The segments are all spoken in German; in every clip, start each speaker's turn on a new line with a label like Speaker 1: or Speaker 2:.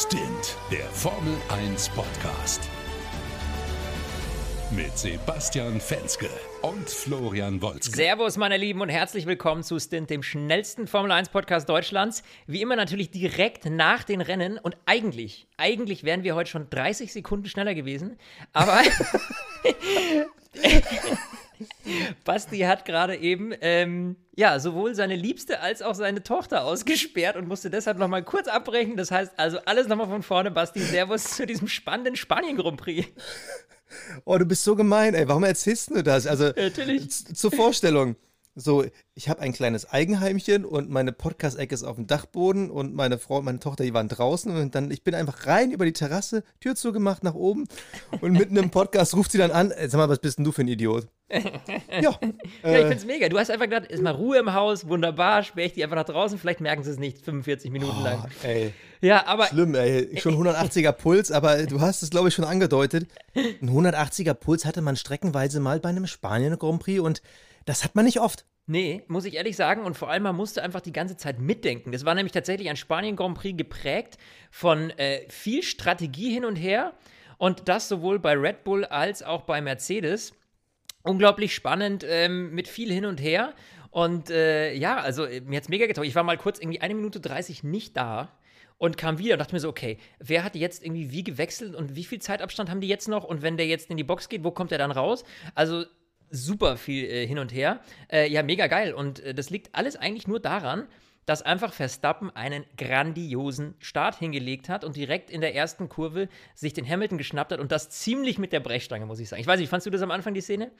Speaker 1: Stint, der Formel 1 Podcast. Mit Sebastian Fenske und Florian Wolzke.
Speaker 2: Servus, meine Lieben, und herzlich willkommen zu Stint, dem schnellsten Formel 1 Podcast Deutschlands. Wie immer natürlich direkt nach den Rennen. Und eigentlich, eigentlich wären wir heute schon 30 Sekunden schneller gewesen. Aber Basti hat gerade eben ähm, ja sowohl seine Liebste als auch seine Tochter ausgesperrt und musste deshalb nochmal kurz abbrechen. Das heißt also alles nochmal von vorne, Basti. Servus zu diesem spannenden Spanien-Grand Prix.
Speaker 3: Oh, du bist so gemein, ey. Warum erzählst du das? Also,
Speaker 2: Natürlich.
Speaker 3: zur Vorstellung. So, ich habe ein kleines Eigenheimchen und meine Podcast-Ecke ist auf dem Dachboden und meine Frau und meine Tochter, die waren draußen und dann, ich bin einfach rein über die Terrasse, Tür zugemacht nach oben und mitten im Podcast ruft sie dann an, ey, sag mal, was bist denn du für ein Idiot? Ja.
Speaker 2: Ja, ich
Speaker 3: Äh,
Speaker 2: find's mega. Du hast einfach gedacht, ist mal Ruhe im Haus, wunderbar, sperre ich die einfach nach draußen, vielleicht merken sie es nicht 45 Minuten lang.
Speaker 3: oh, ey,
Speaker 2: Ja, aber
Speaker 3: schlimm, ey. Schon 180er Puls, aber du hast es, glaube ich, schon angedeutet. Ein 180er Puls hatte man streckenweise mal bei einem Spanien-Grand Prix und das hat man nicht oft.
Speaker 2: Nee, muss ich ehrlich sagen. Und vor allem, man musste einfach die ganze Zeit mitdenken. Das war nämlich tatsächlich ein Spanien-Grand Prix geprägt von äh, viel Strategie hin und her. Und das sowohl bei Red Bull als auch bei Mercedes. Unglaublich spannend, ähm, mit viel hin und her. Und äh, ja, also äh, mir hat's mega getaugt. Ich war mal kurz irgendwie eine Minute 30 nicht da und kam wieder und dachte mir so, okay, wer hat jetzt irgendwie wie gewechselt und wie viel Zeitabstand haben die jetzt noch? Und wenn der jetzt in die Box geht, wo kommt er dann raus? Also super viel äh, hin und her. Äh, ja, mega geil. Und äh, das liegt alles eigentlich nur daran, dass einfach Verstappen einen grandiosen Start hingelegt hat und direkt in der ersten Kurve sich den Hamilton geschnappt hat und das ziemlich mit der Brechstange, muss ich sagen. Ich weiß nicht, fandst du das am Anfang, die Szene?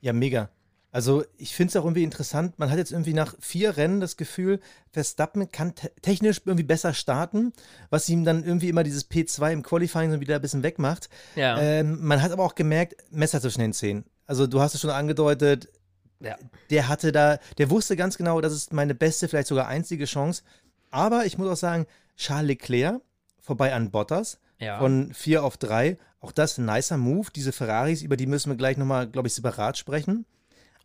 Speaker 3: Ja, mega. Also ich finde es auch irgendwie interessant. Man hat jetzt irgendwie nach vier Rennen das Gefühl, Verstappen kann te technisch irgendwie besser starten, was ihm dann irgendwie immer dieses P2 im Qualifying so wieder ein bisschen wegmacht.
Speaker 2: Ja.
Speaker 3: Ähm, man hat aber auch gemerkt, Messer zwischen den Zähnen. Also du hast es schon angedeutet,
Speaker 2: ja.
Speaker 3: der hatte da, der wusste ganz genau, das ist meine beste, vielleicht sogar einzige Chance. Aber ich muss auch sagen, Charles Leclerc vorbei an Bottas
Speaker 2: Ja.
Speaker 3: von vier auf drei. Auch das ein nicer Move. Diese Ferraris, über die müssen wir gleich nochmal, glaube ich, separat sprechen.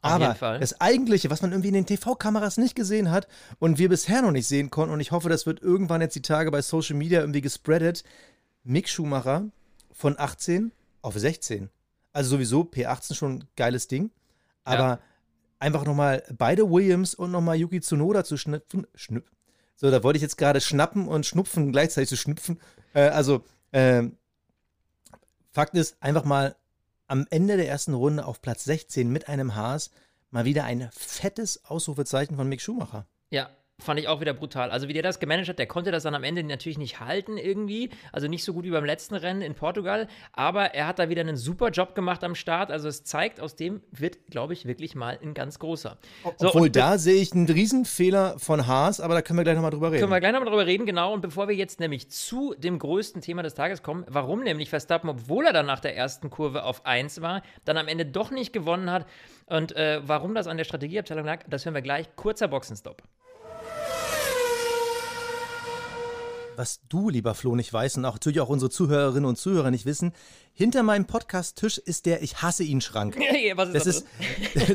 Speaker 3: Aber das Eigentliche, was man irgendwie in den TV-Kameras nicht gesehen hat und wir bisher noch nicht sehen konnten, und ich hoffe, das wird irgendwann jetzt die Tage bei Social Media irgendwie gespreadet, Mick Schumacher von 18 auf 16. Also sowieso P18 schon ein geiles Ding. Aber
Speaker 2: Ja.
Speaker 3: Einfach nochmal beide Williams und nochmal Yuki Tsunoda zu schnüpfen. Schnüp so, da wollte ich jetzt gerade schnappen und schnupfen, gleichzeitig zu schnüpfen. Äh, also, ähm, Fakt ist, einfach mal am Ende der ersten Runde auf Platz 16 mit einem Haas mal wieder ein fettes Ausrufezeichen von Mick Schumacher.
Speaker 2: Ja, fand ich auch wieder brutal. Also wie der das gemanagt hat, der konnte das dann am Ende natürlich nicht halten irgendwie. Also nicht so gut wie beim letzten Rennen in Portugal. Aber er hat da wieder einen super Job gemacht am Start. Also es zeigt, aus dem wird, glaube ich, wirklich mal ein ganz großer. So,
Speaker 3: Obwohl, da sehe ich einen Riesenfehler von Haas, aber da können wir gleich nochmal drüber reden.
Speaker 2: Können wir gleich nochmal drüber reden, genau. Und bevor wir jetzt nämlich zu dem größten Thema des Tages kommen, warum nämlich Verstappen, obwohl er dann nach der ersten Kurve auf 1 war, dann am Ende doch nicht gewonnen hat und äh, warum das an der Strategieabteilung lag, das hören wir gleich. Kurzer Boxenstopp.
Speaker 3: Was du, lieber Flo, nicht weißt und auch natürlich auch unsere Zuhörerinnen und Zuhörer nicht wissen, hinter meinem Podcast-Tisch ist der Ich hasse ihn Schrank.
Speaker 2: Was ist
Speaker 3: Das
Speaker 2: das?
Speaker 3: ist,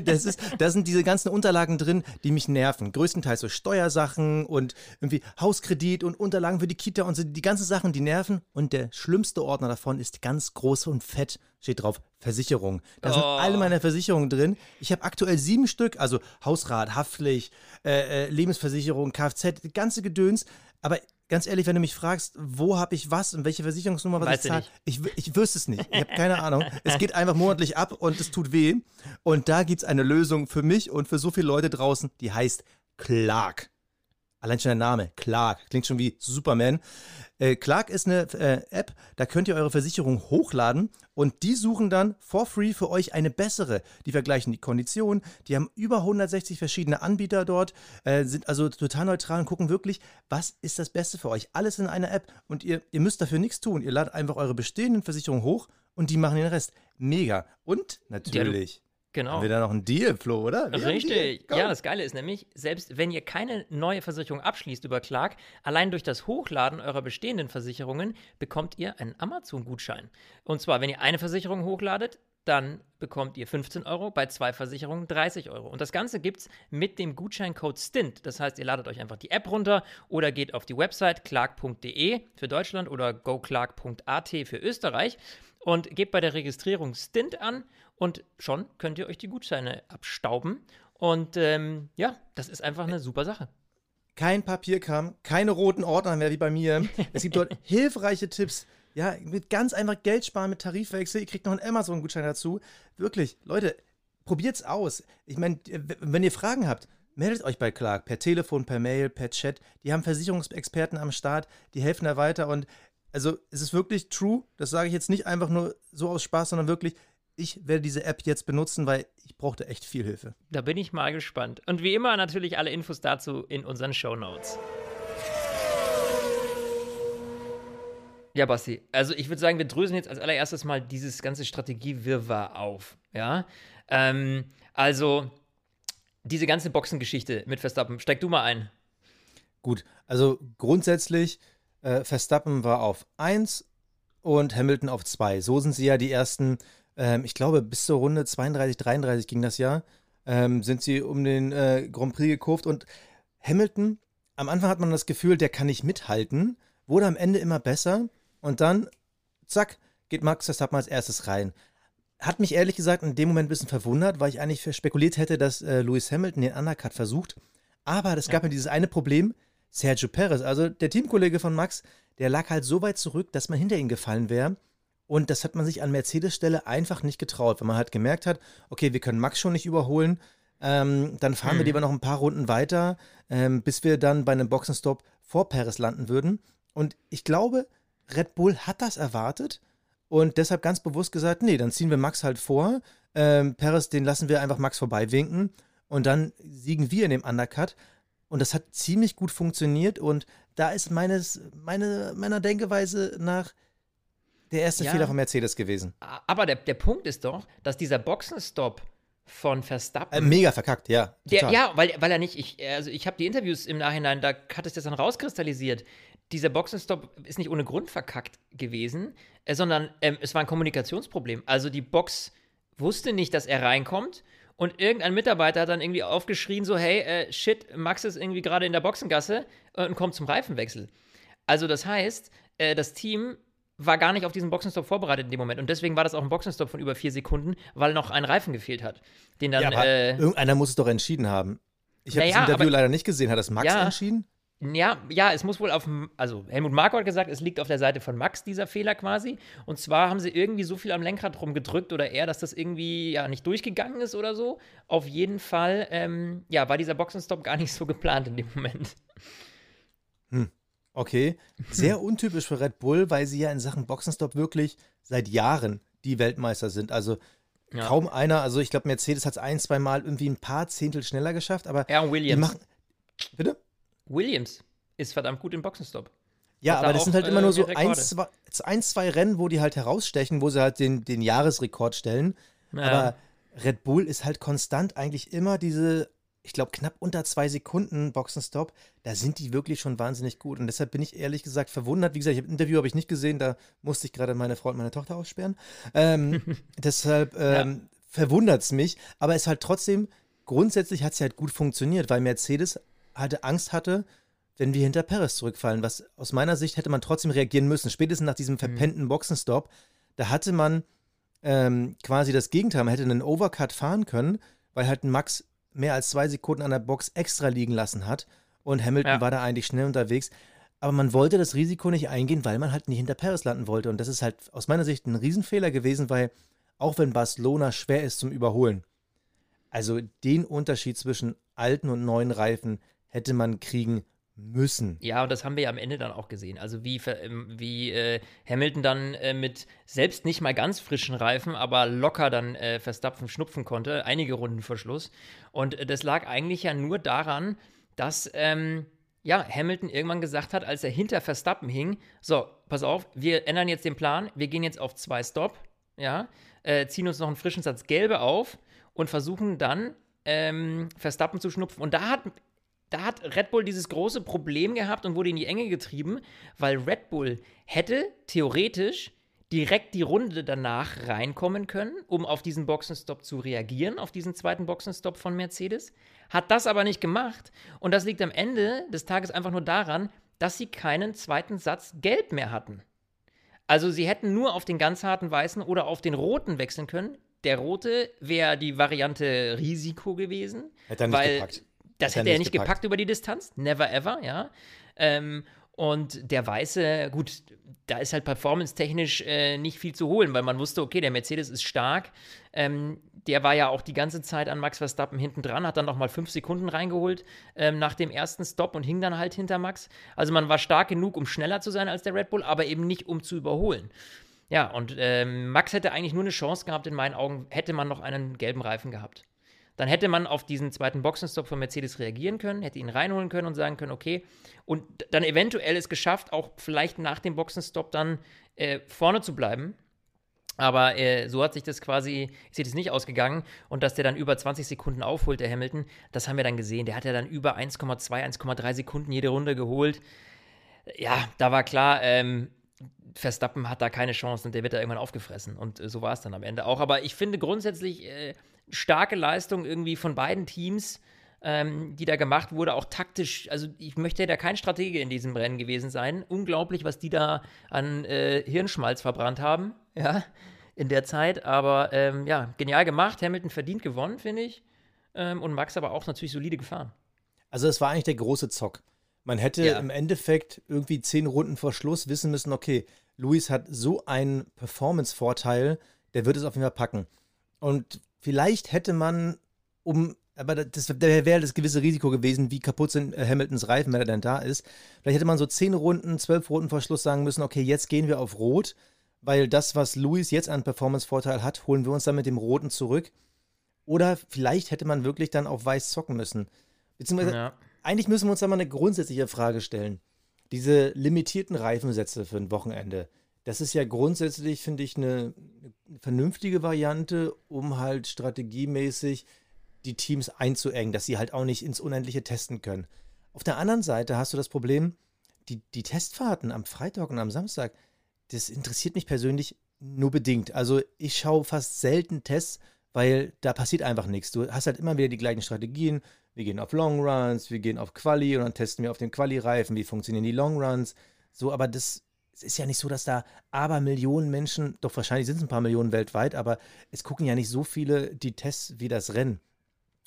Speaker 3: das ist, da sind diese ganzen Unterlagen drin, die mich nerven. Größtenteils so Steuersachen und irgendwie Hauskredit und Unterlagen für die Kita und so, die ganzen Sachen, die nerven. Und der schlimmste Ordner davon ist ganz groß und fett, steht drauf, Versicherung. Da sind
Speaker 2: Oh.
Speaker 3: alle meine Versicherungen drin. Ich habe aktuell sieben Stück, also Hausrat, Haftpflicht, äh, äh, Lebensversicherung, Kfz, die ganze Gedöns. Aber ganz ehrlich, wenn du mich fragst, wo habe ich was und welche Versicherungsnummer was
Speaker 2: Weißt
Speaker 3: ich zahle, ich, ich wüsste es nicht. Ich habe keine Ahnung. Es geht einfach monatlich ab und es tut weh. Und da gibt es eine Lösung für mich und für so viele Leute draußen, die heißt Clark. Allein schon der Name, Clark, klingt schon wie Superman. Äh, Clark ist eine äh, App, da könnt ihr eure Versicherung hochladen und die suchen dann for free für euch eine bessere. Die vergleichen die Konditionen, die haben über 160 verschiedene Anbieter dort, äh, sind also total neutral und gucken wirklich, was ist das Beste für euch. Alles in einer App und ihr, ihr müsst dafür nichts tun. Ihr ladet einfach eure bestehenden Versicherungen hoch und die machen den Rest. Mega. Und natürlich.
Speaker 2: Genau.
Speaker 3: Haben wir da noch einen Deal, Flo, oder? Wir Deal.
Speaker 2: Richtig. Ja, das Geile ist nämlich, selbst wenn ihr keine neue Versicherung abschließt über Clark, allein durch das Hochladen eurer bestehenden Versicherungen bekommt ihr einen Amazon-Gutschein. Und zwar, wenn ihr eine Versicherung hochladet, dann bekommt ihr 15 Euro, bei zwei Versicherungen 30 Euro. Und das Ganze gibt es mit dem Gutscheincode STINT. Das heißt, ihr ladet euch einfach die App runter oder geht auf die Website clark.de für Deutschland oder goclark.at für Österreich und gebt bei der Registrierung STINT an und schon könnt ihr euch die Gutscheine abstauben. Und ähm, ja, das ist einfach eine super Sache.
Speaker 3: Kein Papierkram, keine roten Ordner mehr wie bei mir. Es gibt dort hilfreiche Tipps. Ja, mit ganz einfach Geld sparen mit Tarifwechsel. Ihr kriegt noch einen Amazon-Gutschein dazu. Wirklich, Leute, probiert's aus. Ich meine, wenn ihr Fragen habt, meldet euch bei Clark per Telefon, per Mail, per Chat. Die haben Versicherungsexperten am Start, die helfen da weiter. Und also es ist wirklich true. Das sage ich jetzt nicht einfach nur so aus Spaß, sondern wirklich, ich werde diese App jetzt benutzen, weil ich brauchte echt viel Hilfe.
Speaker 2: Da bin ich mal gespannt. Und wie immer natürlich alle Infos dazu in unseren Show Notes. Ja, Basti, also ich würde sagen, wir drösen jetzt als allererstes mal dieses ganze Strategiewirrwarr auf. Ja, ähm, also diese ganze Boxengeschichte mit Verstappen, steig du mal ein.
Speaker 3: Gut, also grundsätzlich, äh, Verstappen war auf 1 und Hamilton auf 2. So sind sie ja die ersten, ähm, ich glaube, bis zur Runde 32, 33 ging das ja, ähm, sind sie um den äh, Grand Prix gekurvt und Hamilton, am Anfang hat man das Gefühl, der kann nicht mithalten, wurde am Ende immer besser und dann, zack, geht Max Verstappen als erstes rein. Hat mich ehrlich gesagt in dem Moment ein bisschen verwundert, weil ich eigentlich spekuliert hätte, dass äh, Lewis Hamilton den Undercut versucht. Aber es gab ja dieses eine Problem, Sergio Perez, also der Teamkollege von Max, der lag halt so weit zurück, dass man hinter ihn gefallen wäre. Und das hat man sich an Mercedes Stelle einfach nicht getraut, weil man halt gemerkt hat, okay, wir können Max schon nicht überholen. Ähm, dann fahren hm. wir lieber noch ein paar Runden weiter, ähm, bis wir dann bei einem Boxenstopp vor Perez landen würden. Und ich glaube, Red Bull hat das erwartet und deshalb ganz bewusst gesagt, nee, dann ziehen wir Max halt vor. Ähm, Perez, den lassen wir einfach Max vorbeiwinken und dann siegen wir in dem Undercut. Und das hat ziemlich gut funktioniert und da ist meines, meine, meiner Denkeweise nach der erste ja, Fehler von Mercedes gewesen.
Speaker 2: Aber der, der Punkt ist doch, dass dieser Boxenstopp von Verstappen.
Speaker 3: Äh, mega verkackt, ja.
Speaker 2: Der, ja, weil, weil er nicht, ich, also ich habe die Interviews im Nachhinein, da hat es das dann rauskristallisiert dieser Boxenstopp ist nicht ohne Grund verkackt gewesen, äh, sondern ähm, es war ein Kommunikationsproblem. Also die Box wusste nicht, dass er reinkommt und irgendein Mitarbeiter hat dann irgendwie aufgeschrien, so, hey, äh, shit, Max ist irgendwie gerade in der Boxengasse und kommt zum Reifenwechsel. Also das heißt, äh, das Team war gar nicht auf diesen Boxenstopp vorbereitet in dem Moment. Und deswegen war das auch ein Boxenstopp von über vier Sekunden, weil noch ein Reifen gefehlt hat. Den dann, ja, aber
Speaker 3: äh, irgendeiner muss es doch entschieden haben. Ich habe naja, das Interview aber, leider nicht gesehen. Hat das Max ja, entschieden?
Speaker 2: Ja, ja, es muss wohl auf, also Helmut Marko hat gesagt, es liegt auf der Seite von Max, dieser Fehler quasi. Und zwar haben sie irgendwie so viel am Lenkrad rumgedrückt oder eher, dass das irgendwie ja nicht durchgegangen ist oder so. Auf jeden Fall, ähm, ja, war dieser Boxenstopp gar nicht so geplant in dem Moment.
Speaker 3: Hm. Okay, sehr untypisch für Red Bull, weil sie ja in Sachen Boxenstopp wirklich seit Jahren die Weltmeister sind. Also ja. kaum einer, also ich glaube, Mercedes hat es ein, zwei Mal irgendwie ein paar Zehntel schneller geschafft, aber.
Speaker 2: Ja, und Williams.
Speaker 3: Machen, bitte?
Speaker 2: Williams ist verdammt gut im Boxenstopp.
Speaker 3: Ja, aber das sind halt immer nur so ein zwei, ein, zwei Rennen, wo die halt herausstechen, wo sie halt den, den Jahresrekord stellen. Ja. Aber Red Bull ist halt konstant eigentlich immer diese, ich glaube, knapp unter zwei Sekunden Boxenstopp. Da sind die wirklich schon wahnsinnig gut. Und deshalb bin ich ehrlich gesagt verwundert. Wie gesagt, ich hab, Interview habe ich nicht gesehen, da musste ich gerade meine Frau und meine Tochter aussperren. Ähm, deshalb ähm, ja. verwundert es mich. Aber es halt trotzdem, grundsätzlich hat es halt gut funktioniert, weil Mercedes hatte Angst hatte, wenn wir hinter Perez zurückfallen. Was aus meiner Sicht hätte man trotzdem reagieren müssen. Spätestens nach diesem mhm. verpennten Boxenstopp, da hatte man ähm, quasi das Gegenteil. Man hätte einen Overcut fahren können, weil halt Max mehr als zwei Sekunden an der Box extra liegen lassen hat. Und Hamilton ja. war da eigentlich schnell unterwegs. Aber man wollte das Risiko nicht eingehen, weil man halt nicht hinter Perez landen wollte. Und das ist halt aus meiner Sicht ein Riesenfehler gewesen, weil auch wenn Barcelona schwer ist zum Überholen, also den Unterschied zwischen alten und neuen Reifen, hätte man kriegen müssen.
Speaker 2: Ja, und das haben wir ja am Ende dann auch gesehen. Also wie, ähm, wie äh, Hamilton dann äh, mit selbst nicht mal ganz frischen Reifen, aber locker dann äh, Verstappen schnupfen konnte, einige Runden vor Schluss. Und äh, das lag eigentlich ja nur daran, dass ähm, ja, Hamilton irgendwann gesagt hat, als er hinter Verstappen hing, so, pass auf, wir ändern jetzt den Plan, wir gehen jetzt auf zwei Stop, ja, äh, ziehen uns noch einen frischen Satz Gelbe auf und versuchen dann ähm, Verstappen zu schnupfen. Und da hat da hat Red Bull dieses große Problem gehabt und wurde in die Enge getrieben, weil Red Bull hätte theoretisch direkt die Runde danach reinkommen können, um auf diesen Boxenstopp zu reagieren, auf diesen zweiten Boxenstopp von Mercedes. Hat das aber nicht gemacht. Und das liegt am Ende des Tages einfach nur daran, dass sie keinen zweiten Satz Gelb mehr hatten. Also sie hätten nur auf den ganz harten weißen oder auf den roten wechseln können. Der rote wäre die Variante Risiko gewesen.
Speaker 3: Hätte er nicht
Speaker 2: weil
Speaker 3: gepackt.
Speaker 2: Das
Speaker 3: Hätte er nicht
Speaker 2: nicht gepackt. über die Distanz. Never ever, ja. Ähm, und der Weiße, gut, da ist halt performance-technisch äh, nicht viel zu holen, weil man wusste, okay, der Mercedes ist stark. Ähm, der war ja auch die ganze Zeit an Max Verstappen hinten dran, hat dann noch mal fünf Sekunden reingeholt ähm, nach dem ersten Stop und hing dann halt hinter Max. Also man war stark genug, um schneller zu sein als der Red Bull, aber eben nicht, um zu überholen. Ja, und ähm, Max hätte eigentlich nur eine Chance gehabt, in meinen Augen, hätte man noch einen gelben Reifen gehabt. Dann hätte man auf diesen zweiten Boxenstopp von Mercedes reagieren können, hätte ihn reinholen können und sagen können, okay, und dann eventuell es geschafft, auch vielleicht nach dem Boxenstopp dann äh, vorne zu bleiben. Aber äh, so hat sich das quasi, ist das nicht ausgegangen. Und dass der dann über 20 Sekunden aufholt, der Hamilton, das haben wir dann gesehen. Der hat ja dann über 1,2, 1,3 Sekunden jede Runde geholt. Ja, da war klar, ähm, Verstappen hat da keine Chance und der wird da irgendwann aufgefressen. Und äh, so war es dann am Ende auch. Aber ich finde grundsätzlich äh, starke Leistung irgendwie von beiden Teams, ähm, die da gemacht wurde, auch taktisch. Also ich möchte da kein Stratege in diesem Rennen gewesen sein. Unglaublich, was die da an äh, Hirnschmalz verbrannt haben, ja, in der Zeit. Aber ähm, ja, genial gemacht. Hamilton verdient gewonnen, finde ich. Ähm, und Max aber auch natürlich solide gefahren.
Speaker 3: Also es war eigentlich der große Zock. Man hätte
Speaker 2: Ja.
Speaker 3: im Endeffekt irgendwie zehn Runden vor Schluss wissen müssen, okay, Luis hat so einen Performance-Vorteil, der wird es auf jeden Fall packen. Und vielleicht hätte man, um, aber das wäre wär das gewisse Risiko gewesen, wie kaputt sind äh, Hamiltons Reifen, wenn er denn da ist. Vielleicht hätte man so zehn Runden, zwölf Runden vor Schluss sagen müssen, okay, jetzt gehen wir auf Rot, weil das, was Luis jetzt an Performance-Vorteil hat, holen wir uns dann mit dem Roten zurück. Oder vielleicht hätte man wirklich dann auf Weiß zocken müssen. Beziehungsweise
Speaker 2: Ja.
Speaker 3: eigentlich müssen wir uns da mal eine grundsätzliche Frage stellen. Diese limitierten Reifensätze für ein Wochenende, das ist ja grundsätzlich, finde ich, eine, eine vernünftige Variante, um halt strategiemäßig die Teams einzuengen, dass sie halt auch nicht ins Unendliche testen können. Auf der anderen Seite hast du das Problem, die, die Testfahrten am Freitag und am Samstag, das interessiert mich persönlich nur bedingt. Also ich schaue fast selten Tests, weil da passiert einfach nichts. Du hast halt immer wieder die gleichen Strategien. Wir gehen auf Long Runs, wir gehen auf Quali und dann testen wir auf den Quali-Reifen, wie funktionieren die Long Runs. So, aber das es ist ja nicht so, dass da aber Millionen Menschen, doch wahrscheinlich sind es ein paar Millionen weltweit, aber es gucken ja nicht so viele die Tests wie das Rennen.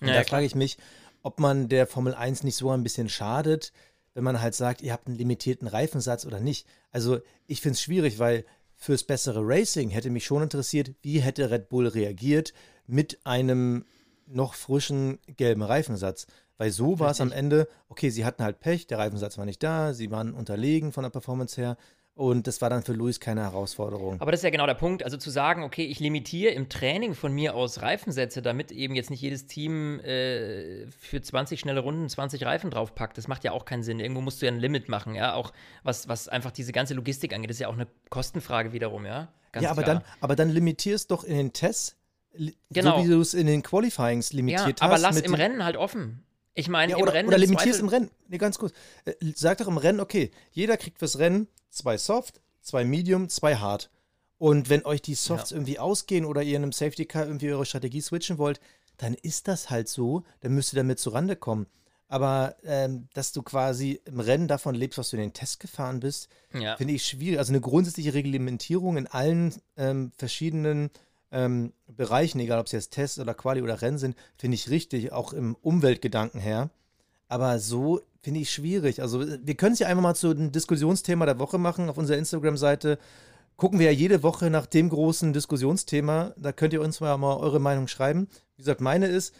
Speaker 3: Und
Speaker 2: Ja,
Speaker 3: da frage ich mich, ob man der Formel 1 nicht so ein bisschen schadet, wenn man halt sagt, ihr habt einen limitierten Reifensatz oder nicht. Also ich finde es schwierig, weil fürs bessere Racing hätte mich schon interessiert, wie hätte Red Bull reagiert mit einem noch frischen gelben Reifensatz. Weil so war es am Ende, okay, sie hatten halt Pech, der Reifensatz war nicht da, sie waren unterlegen von der Performance her und das war dann für Luis keine Herausforderung.
Speaker 2: Aber das ist ja genau der Punkt. Also zu sagen, okay, ich limitiere im Training von mir aus Reifensätze, damit eben jetzt nicht jedes Team äh, für 20 schnelle Runden 20 Reifen draufpackt, das macht ja auch keinen Sinn. Irgendwo musst du ja ein Limit machen, ja. Auch was, was einfach diese ganze Logistik angeht, das ist ja auch eine Kostenfrage wiederum, ja. Ganz
Speaker 3: ja, aber
Speaker 2: klar.
Speaker 3: dann, aber dann limitierst doch in den Tests,
Speaker 2: Genau.
Speaker 3: so wie du es in den Qualifyings
Speaker 2: ja,
Speaker 3: limitiert
Speaker 2: aber
Speaker 3: hast.
Speaker 2: lass
Speaker 3: mit
Speaker 2: im Rennen halt offen. Ich meine,
Speaker 3: Ja,
Speaker 2: im
Speaker 3: oder,
Speaker 2: Rennen
Speaker 3: oder
Speaker 2: im
Speaker 3: limitierst im Rennen. Nee, ganz kurz. Äh, Sag doch im Rennen, okay, jeder kriegt fürs Rennen zwei Soft, zwei Medium, zwei Hard. Und wenn euch die Softs irgendwie ausgehen oder ihr in einem Safety Car irgendwie eure Strategie switchen wollt, dann ist das halt so, dann müsst ihr damit zurande kommen. Aber ähm, dass du quasi im Rennen davon lebst, was du in den Test gefahren bist,
Speaker 2: Ja.
Speaker 3: finde ich schwierig. Also eine grundsätzliche Reglementierung in allen ähm, verschiedenen ähm, Bereichen, egal ob es jetzt Tests oder Quali oder Rennen sind, finde ich richtig, auch im Umweltgedanken her. Aber so finde ich schwierig. Also wir können es ja einfach mal zu einem Diskussionsthema der Woche machen. Auf unserer Instagram-Seite gucken wir ja jede Woche nach dem großen Diskussionsthema. Da könnt ihr uns mal, mal eure Meinung schreiben. Wie gesagt, meine ist,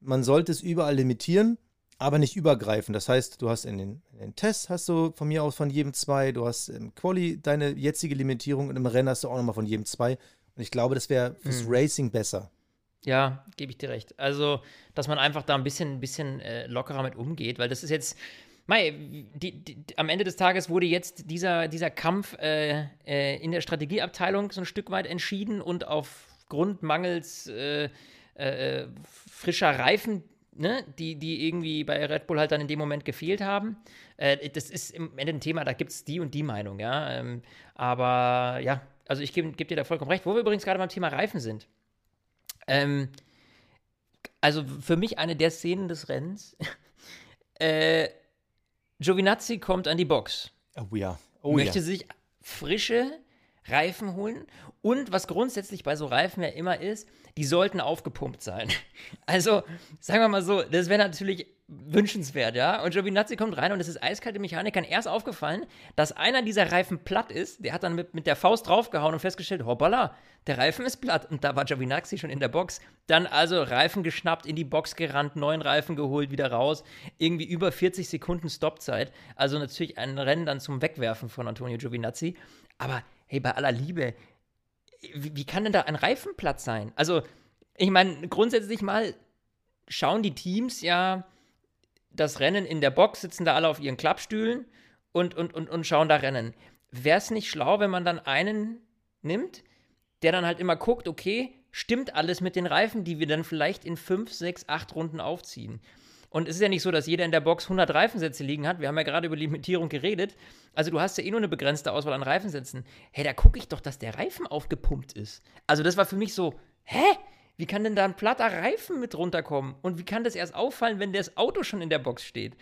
Speaker 3: man sollte es überall limitieren, aber nicht übergreifen. Das heißt, du hast in den, in den Tests hast du von mir aus von jedem zwei, du hast im Quali deine jetzige Limitierung und im Rennen hast du auch nochmal von jedem zwei. Und ich glaube, das wäre fürs Racing besser.
Speaker 2: Ja, gebe ich dir recht. Also, dass man einfach da ein bisschen, ein bisschen äh, lockerer mit umgeht, weil das ist jetzt. Mei, die, die, am Ende des Tages wurde jetzt dieser, dieser Kampf äh, äh, in der Strategieabteilung so ein Stück weit entschieden und aufgrund mangels äh, äh, frischer Reifen, ne, die, die irgendwie bei Red Bull halt dann in dem Moment gefehlt haben. Äh, das ist im Ende ein Thema, da gibt es die und die Meinung, ja. Ähm, aber ja, also ich gebe geb dir da vollkommen recht. Wo wir übrigens gerade beim Thema Reifen sind. Ähm, also für mich eine der Szenen des Rennens. äh, Giovinazzi kommt an die Box.
Speaker 3: Oh ja. Oh
Speaker 2: möchte
Speaker 3: ja.
Speaker 2: sich frische Reifen holen. Und was grundsätzlich bei so Reifen ja immer ist, die sollten aufgepumpt sein. Also, sagen wir mal so, das wäre natürlich wünschenswert, ja. Und Giovinazzi kommt rein und es ist eiskalte Mechanikern erst aufgefallen, dass einer dieser Reifen platt ist. Der hat dann mit, mit der Faust draufgehauen und festgestellt, hoppala, der Reifen ist platt. Und da war Giovinazzi schon in der Box. Dann also Reifen geschnappt, in die Box gerannt, neuen Reifen geholt, wieder raus. Irgendwie über 40 Sekunden Stoppzeit. Also natürlich ein Rennen dann zum Wegwerfen von Antonio Giovinazzi. Aber hey, bei aller Liebe, wie, wie kann denn da ein Reifenplatz sein? Also, ich meine, grundsätzlich mal schauen die Teams ja das Rennen in der Box, sitzen da alle auf ihren Klappstühlen und, und, und, und schauen da Rennen. Wäre es nicht schlau, wenn man dann einen nimmt, der dann halt immer guckt, okay, stimmt alles mit den Reifen, die wir dann vielleicht in fünf, sechs, acht Runden aufziehen? Und es ist ja nicht so, dass jeder in der Box 100 Reifensätze liegen hat. Wir haben ja gerade über Limitierung geredet. Also du hast ja eh nur eine begrenzte Auswahl an Reifensätzen. Hey, da gucke ich doch, dass der Reifen aufgepumpt ist. Also das war für mich so, hä? Wie kann denn da ein platter Reifen mit runterkommen? Und wie kann das erst auffallen, wenn das Auto schon in der Box steht?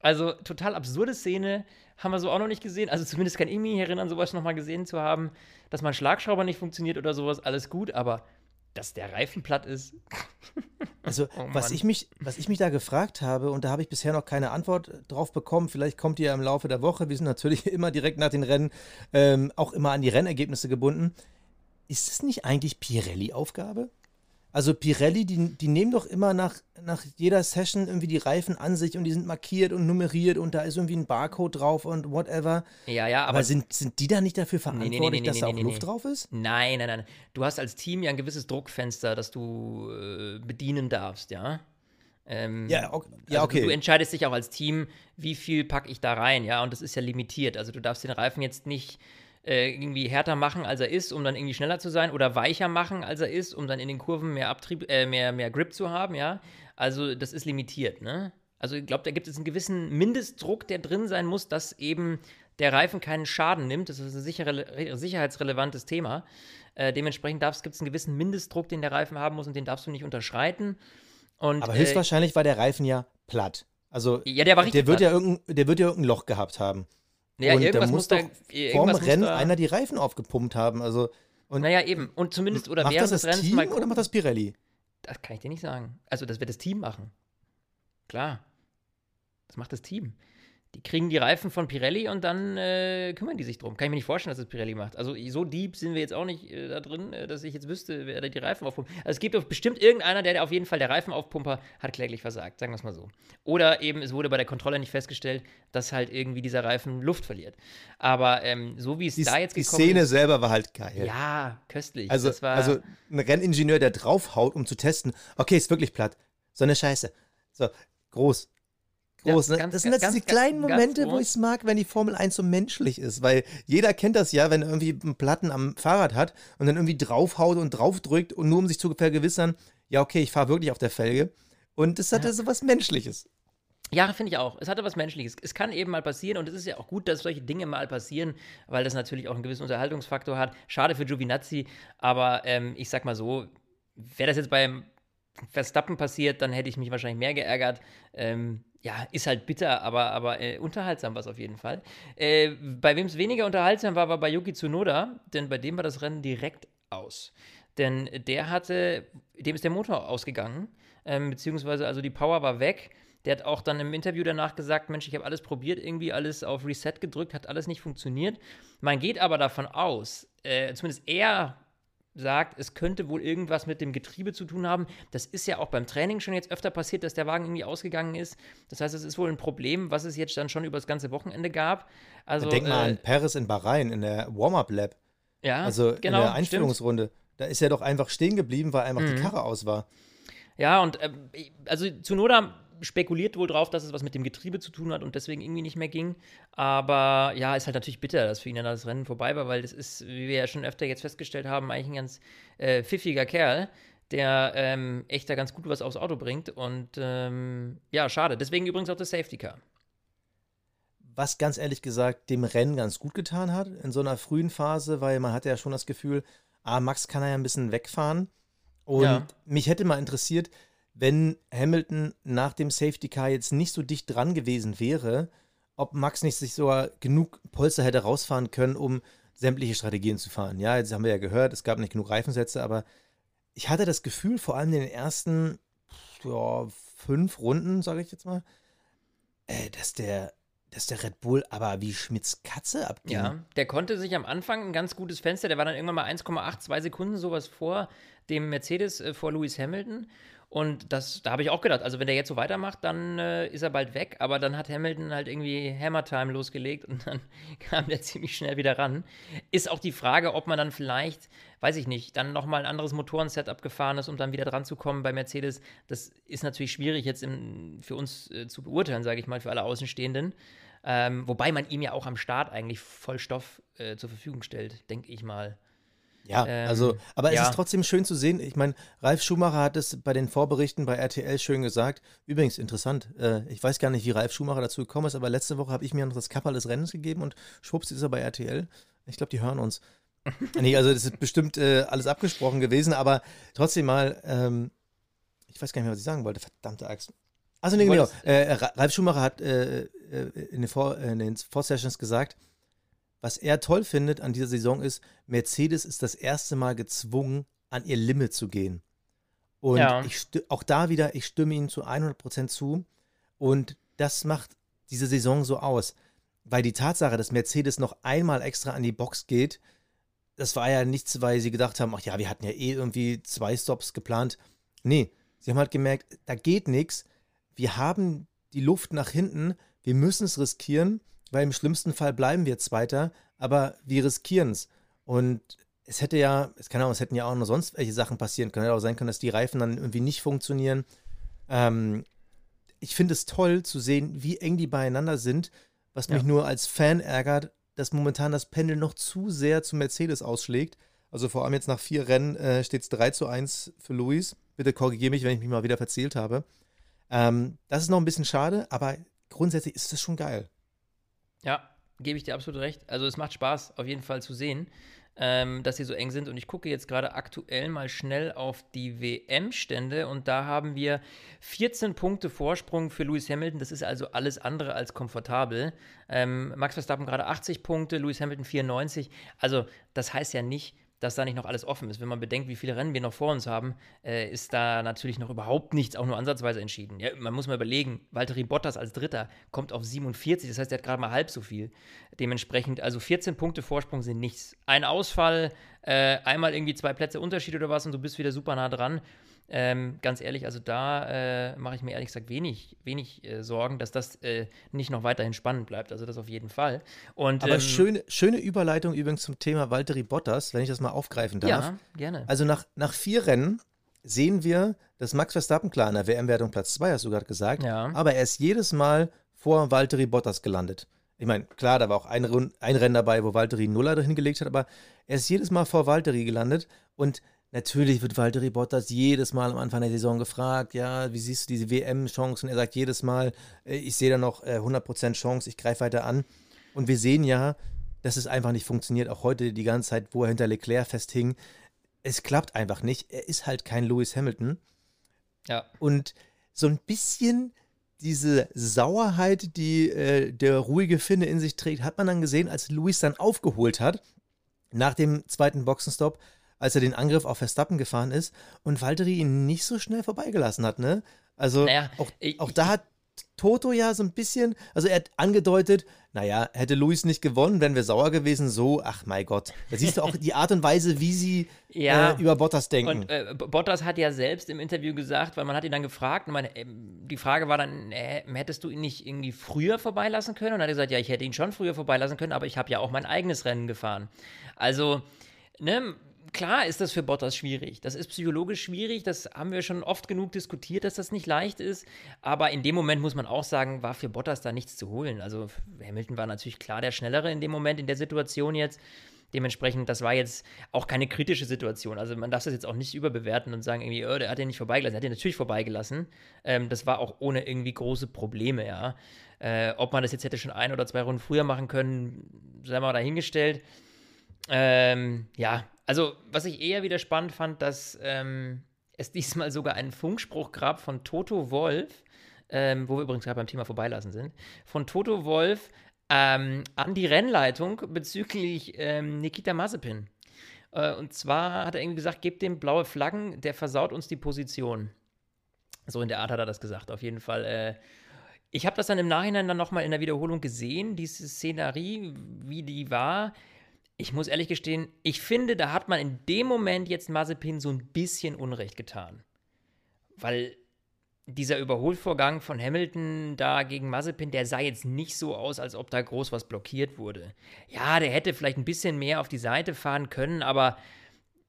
Speaker 2: Also total absurde Szene, haben wir so auch noch nicht gesehen. Also zumindest kann ich mich erinnern, sowas nochmal gesehen zu haben, dass mein Schlagschrauber nicht funktioniert oder sowas, alles gut, aber dass der Reifen platt ist.
Speaker 3: Also,
Speaker 2: Oh
Speaker 3: was, ich mich, was ich mich da gefragt habe, und da habe ich bisher noch keine Antwort drauf bekommen, vielleicht kommt die ja im Laufe der Woche, wir sind natürlich immer direkt nach den Rennen ähm, auch immer an die Rennergebnisse gebunden. Ist es nicht eigentlich Pirelli-Aufgabe? Also Pirelli, die, die nehmen doch immer nach, nach jeder Session irgendwie die Reifen an sich und die sind markiert und nummeriert und da ist irgendwie ein Barcode drauf und whatever.
Speaker 2: Ja, ja,
Speaker 3: Aber,
Speaker 2: aber,
Speaker 3: sind, sind die da nicht dafür
Speaker 2: nee,
Speaker 3: verantwortlich,
Speaker 2: nee,
Speaker 3: dass
Speaker 2: nee,
Speaker 3: da
Speaker 2: nee,
Speaker 3: auch
Speaker 2: nee,
Speaker 3: Luft
Speaker 2: nee.
Speaker 3: drauf ist?
Speaker 2: Nein, nein, nein. Du hast als Team ja ein gewisses Druckfenster, das du äh, bedienen darfst, ja. Ähm,
Speaker 3: Ja, ok- ja,
Speaker 2: also
Speaker 3: okay.
Speaker 2: Du, du entscheidest dich auch als Team, wie viel packe ich da rein, ja. Und das ist ja limitiert. Also du darfst den Reifen jetzt nicht äh, irgendwie härter machen, als er ist, um dann irgendwie schneller zu sein, oder weicher machen, als er ist, um dann in den Kurven mehr Abtrieb, äh, mehr, mehr Grip zu haben, ja. Also das ist limitiert, ne? Also ich glaube, da gibt es einen gewissen Mindestdruck, der drin sein muss, dass eben der Reifen keinen Schaden nimmt. Das ist ein sichere, sicherheitsrelevantes Thema. Äh, dementsprechend gibt es einen gewissen Mindestdruck, den der Reifen haben muss und den darfst du nicht unterschreiten. Und,
Speaker 3: Aber
Speaker 2: äh,
Speaker 3: höchstwahrscheinlich war der Reifen ja platt. Also
Speaker 2: ja, der war richtig
Speaker 3: der wird,
Speaker 2: platt.
Speaker 3: ja irgendein, der wird ja irgendein Loch gehabt haben.
Speaker 2: Ja,
Speaker 3: und da
Speaker 2: irgendwas
Speaker 3: muss
Speaker 2: da,
Speaker 3: doch vorm Rennen
Speaker 2: da,
Speaker 3: einer die Reifen aufgepumpt haben. Also, und
Speaker 2: Naja, eben. Und zumindest, oder
Speaker 3: macht
Speaker 2: während
Speaker 3: das
Speaker 2: des
Speaker 3: das
Speaker 2: Rennens
Speaker 3: Team
Speaker 2: mal
Speaker 3: oder macht das Pirelli?
Speaker 2: Das kann ich dir nicht sagen. Also, das wird das Team machen. Klar. Das macht das Team. Die kriegen die Reifen von Pirelli und dann äh, kümmern die sich drum. Kann ich mir nicht vorstellen, dass das Pirelli macht. Also so deep sind wir jetzt auch nicht äh, da drin, äh, dass ich jetzt wüsste, wer da die Reifen aufpumpt. Also es gibt doch bestimmt irgendeiner, der, der auf jeden Fall der Reifenaufpumper hat kläglich versagt, sagen wir es mal so. Oder eben es wurde bei der Kontrolle nicht festgestellt, dass halt irgendwie dieser Reifen Luft verliert. Aber ähm, so wie es
Speaker 3: Die,
Speaker 2: da jetzt
Speaker 3: die
Speaker 2: gekommen
Speaker 3: Szene
Speaker 2: ist,
Speaker 3: selber war halt geil.
Speaker 2: ja, köstlich.
Speaker 3: also, also ein Renningenieur, der draufhaut, um zu testen, okay, ist wirklich platt. So eine Scheiße. So, groß. Groß.
Speaker 2: Ja,
Speaker 3: ne?
Speaker 2: ganz-
Speaker 3: das sind jetzt
Speaker 2: ganz-
Speaker 3: diese kleinen
Speaker 2: ganz
Speaker 3: Momente, wo ich es mag, wenn die Formel 1 so menschlich ist. Weil jeder kennt das ja, wenn er irgendwie einen Platten am Fahrrad hat und dann irgendwie draufhaut und draufdrückt und nur um sich zu vergewissern, ja, okay, ich fahre wirklich auf der Felge. Und das hatte so was Menschliches.
Speaker 2: Ja, finde ich auch. Es hatte was Menschliches. Es kann eben mal passieren und es ist ja auch gut, dass solche Dinge mal passieren, weil das natürlich auch einen gewissen Unterhaltungsfaktor hat. Schade für Giovinazzi, aber ähm, ich sag mal so, wäre das jetzt beim Verstappen passiert, dann hätte ich mich wahrscheinlich mehr geärgert. Ähm, ja, ist halt bitter, aber, aber äh, unterhaltsam war es auf jeden Fall. Äh, bei wem es weniger unterhaltsam war, war bei Yuki Tsunoda, denn bei dem war das Rennen direkt aus. Denn der hatte, dem ist der Motor ausgegangen, ähm, beziehungsweise also die Power war weg. Der hat auch dann im Interview danach gesagt, Mensch, ich habe alles probiert, irgendwie alles auf Reset gedrückt, hat alles nicht funktioniert. Man geht aber davon aus, äh, zumindest er sagt, es könnte wohl irgendwas mit dem Getriebe zu tun haben. Das ist ja auch beim Training schon jetzt öfter passiert, dass der Wagen irgendwie ausgegangen ist. Das heißt, es ist wohl ein Problem, was es jetzt dann schon über das ganze Wochenende gab. Also,
Speaker 3: Denk mal
Speaker 2: äh,
Speaker 3: an Paris in Bahrain in der Warm-Up-Lab.
Speaker 2: ja,
Speaker 3: Also
Speaker 2: genau,
Speaker 3: in der
Speaker 2: stimmt.
Speaker 3: Einführungsrunde. Da ist er doch einfach stehen geblieben, weil einfach
Speaker 2: Mhm.
Speaker 3: die Karre aus war.
Speaker 2: Ja, und ähm, also Tsunoda spekuliert wohl drauf, dass es was mit dem Getriebe zu tun hat und deswegen irgendwie nicht mehr ging. Aber ja, ist halt natürlich bitter, dass für ihn dann das Rennen vorbei war, weil das ist, wie wir ja schon öfter jetzt festgestellt haben, eigentlich ein ganz äh, pfiffiger Kerl, der ähm, echt da ganz gut was aufs Auto bringt. Und ähm, ja, schade. Deswegen übrigens auch das Safety Car.
Speaker 3: was ganz ehrlich gesagt dem Rennen ganz gut getan hat in so einer frühen Phase, weil man hatte ja schon das Gefühl, ah, Max kann er ja ein bisschen wegfahren. Und
Speaker 2: Ja.
Speaker 3: mich hätte mal interessiert, wenn Hamilton nach dem Safety Car jetzt nicht so dicht dran gewesen wäre, ob Max nicht sich sogar genug Polster hätte rausfahren können, um sämtliche Strategien zu fahren. Ja, jetzt haben wir ja gehört, es gab nicht genug Reifensätze, aber ich hatte das Gefühl, vor allem in den ersten ja, fünf Runden, sage ich jetzt mal, äh, dass der, dass der Red Bull aber wie Schmitz Katze abging.
Speaker 2: Ja, der konnte sich am Anfang ein ganz gutes Fenster, der war dann irgendwann mal 1,8, 2 Sekunden sowas vor dem Mercedes, äh, vor Lewis Hamilton. Und das, da habe ich auch gedacht, also wenn der jetzt so weitermacht, dann äh, ist er bald weg. Aber dann hat Hamilton halt irgendwie Hammer Time losgelegt und dann kam der ziemlich schnell wieder ran. Ist auch die Frage, ob man dann vielleicht, weiß ich nicht, dann nochmal ein anderes Motorensetup gefahren ist, um dann wieder dran zu kommen bei Mercedes. Das ist natürlich schwierig jetzt im, für uns äh, zu beurteilen, sage ich mal, für alle Außenstehenden. Ähm, wobei man ihm ja auch am Start eigentlich voll Stoff äh, zur Verfügung stellt, denke ich mal.
Speaker 3: Ja,
Speaker 2: Ähm,
Speaker 3: also, aber es
Speaker 2: ja.
Speaker 3: ist trotzdem schön zu sehen. Ich meine, Ralf Schumacher hat es bei den Vorberichten bei RTL schön gesagt. Übrigens, interessant, äh, ich weiß gar nicht, wie Ralf Schumacher dazu gekommen ist, aber letzte Woche habe ich mir noch das Kapperl des Rennens gegeben und schwupps ist er bei RTL. Ich glaube, die hören uns. nee, also das ist bestimmt äh, alles abgesprochen gewesen, aber trotzdem mal, ähm, ich weiß gar nicht mehr, was ich sagen wollte, verdammte Axt. Also nee, genau. Äh, Ra- Ralf Schumacher hat äh, äh, in den, Vor in den Vorsessions gesagt, was er toll findet an dieser Saison ist, Mercedes ist das erste Mal gezwungen, an ihr Limit zu gehen. Und
Speaker 2: Ja.
Speaker 3: ich auch da wieder, ich stimme Ihnen zu 100% zu. Und das macht diese Saison so aus. Weil die Tatsache, dass Mercedes noch einmal extra an die Box geht, das war ja nichts, weil sie gedacht haben, ach ja, wir hatten ja eh irgendwie zwei Stops geplant. Nee, sie haben halt gemerkt, da geht nichts. Wir haben die Luft nach hinten, wir müssen es riskieren, weil im schlimmsten Fall bleiben wir Zweiter, aber wir riskieren es. Und es hätte ja, es kann auch, es hätten ja auch noch sonst welche Sachen passieren können. Hätte auch sein können, dass die Reifen dann irgendwie nicht funktionieren. Ähm, ich finde es toll zu sehen, wie eng die beieinander sind, was mich
Speaker 2: Ja.
Speaker 3: nur als Fan ärgert, dass momentan das Pendel noch zu sehr zu Mercedes ausschlägt. Also vor allem jetzt nach vier Rennen äh, steht es 3 zu 1 für Luis. Bitte korrigiere mich, wenn ich mich mal wieder verzählt habe. Ähm, das ist noch ein bisschen schade, aber grundsätzlich ist das schon geil.
Speaker 2: Ja, gebe ich dir absolut recht. Also es macht Spaß, auf jeden Fall zu sehen, ähm, dass sie so eng sind. Und ich gucke jetzt gerade aktuell mal schnell auf die WM-Stände und da haben wir 14 Punkte Vorsprung für Lewis Hamilton. Das ist also alles andere als komfortabel. Ähm, Max Verstappen gerade 80 Punkte, Lewis Hamilton 94. Also das heißt ja nicht, dass da nicht noch alles offen ist. Wenn man bedenkt, wie viele Rennen wir noch vor uns haben, äh, ist da natürlich noch überhaupt nichts, auch nur ansatzweise entschieden. Ja, man muss mal überlegen, Valtteri Bottas als Dritter kommt auf 47, das heißt, er hat gerade mal halb so viel. Dementsprechend, also 14 Punkte Vorsprung sind nichts. Ein Ausfall, äh, einmal irgendwie zwei Plätze Unterschied oder was und du bist wieder super nah dran. Ähm, ganz ehrlich, also da äh, mache ich mir ehrlich gesagt wenig, wenig äh, Sorgen, dass das äh, nicht noch weiterhin spannend bleibt. Also das auf jeden Fall. Und,
Speaker 3: Aber
Speaker 2: ähm,
Speaker 3: schöne, schöne Überleitung übrigens zum Thema Valtteri Bottas, wenn ich das mal aufgreifen darf.
Speaker 2: Ja, gerne.
Speaker 3: Also nach, nach vier Rennen sehen wir, dass Max Verstappen, klar, in der WM-Wertung Platz 2, hast du gerade gesagt,
Speaker 2: Ja.
Speaker 3: aber er ist jedes Mal vor Valtteri Bottas gelandet. Ich meine, klar, da war auch ein, Rund, ein Rennen dabei, wo Valtteri Nuller hingelegt hat, aber er ist jedes Mal vor Valtteri gelandet und natürlich wird Valtteri Bottas jedes Mal am Anfang der Saison gefragt, ja, wie siehst du diese WM-Chancen? Er sagt jedes Mal, äh, ich sehe da noch äh, 100% Chance, ich greife weiter an. Und wir sehen ja, dass es einfach nicht funktioniert, auch heute die ganze Zeit, wo er hinter Leclerc festhing. Es klappt einfach nicht. Er ist halt kein Lewis Hamilton.
Speaker 2: ja.
Speaker 3: Und so ein bisschen diese Sauerheit, die äh, der ruhige Finne in sich trägt, hat man dann gesehen, als Lewis dann aufgeholt hat, nach dem zweiten Boxenstopp, als er den Angriff auf Verstappen gefahren ist und Valtteri ihn nicht so schnell vorbeigelassen hat, ne? Also
Speaker 2: Naja,
Speaker 3: auch,
Speaker 2: ich-
Speaker 3: auch da hat Toto ja so ein bisschen, also er hat angedeutet, naja, hätte Luis nicht gewonnen, wären wir sauer gewesen, so, ach mein Gott. Da siehst du auch die Art und Weise, wie sie
Speaker 2: Ja.
Speaker 3: äh, über Bottas denken.
Speaker 2: Und äh, Bottas hat ja selbst im Interview gesagt, weil man hat ihn dann gefragt, und meine, ähm, die Frage war dann, äh, hättest du ihn nicht irgendwie früher vorbeilassen können? Und er hat gesagt, ja, ich hätte ihn schon früher vorbeilassen können, aber ich habe ja auch mein eigenes Rennen gefahren. Also, ne, klar ist das für Bottas schwierig. Das ist psychologisch schwierig, das haben wir schon oft genug diskutiert, dass das nicht leicht ist. Aber in dem Moment muss man auch sagen, war für Bottas da nichts zu holen. Also Hamilton war natürlich klar der Schnellere in dem Moment, in der Situation jetzt. Dementsprechend, das war jetzt auch keine kritische Situation. Also man darf das jetzt auch nicht überbewerten und sagen, irgendwie, oh, der hat den nicht vorbeigelassen. Er hat den natürlich vorbeigelassen. Ähm, das war auch ohne irgendwie große Probleme, ja. Äh, ob man das jetzt hätte schon ein oder zwei Runden früher machen können, sei mal dahingestellt. Ähm, ja, also was ich eher wieder spannend fand, dass ähm, es diesmal sogar einen Funkspruch gab von Toto Wolf, ähm, wo wir übrigens gerade beim Thema vorbeilassen sind, von Toto Wolf ähm, an die Rennleitung bezüglich ähm, Nikita Mazepin. Äh, und zwar hat er irgendwie gesagt, gebt dem blaue Flaggen, der versaut uns die Position. So in der Art hat er das gesagt, auf jeden Fall. Äh, ich habe das dann im Nachhinein dann nochmal in der Wiederholung gesehen, diese Szenerie, wie die war. Ich muss ehrlich gestehen, ich finde, da hat man in dem Moment jetzt Mazepin so ein bisschen Unrecht getan. Weil dieser Überholvorgang von Hamilton da gegen Mazepin, der sah jetzt nicht so aus, als ob da groß was blockiert wurde. Ja, der hätte vielleicht ein bisschen mehr auf die Seite fahren können, aber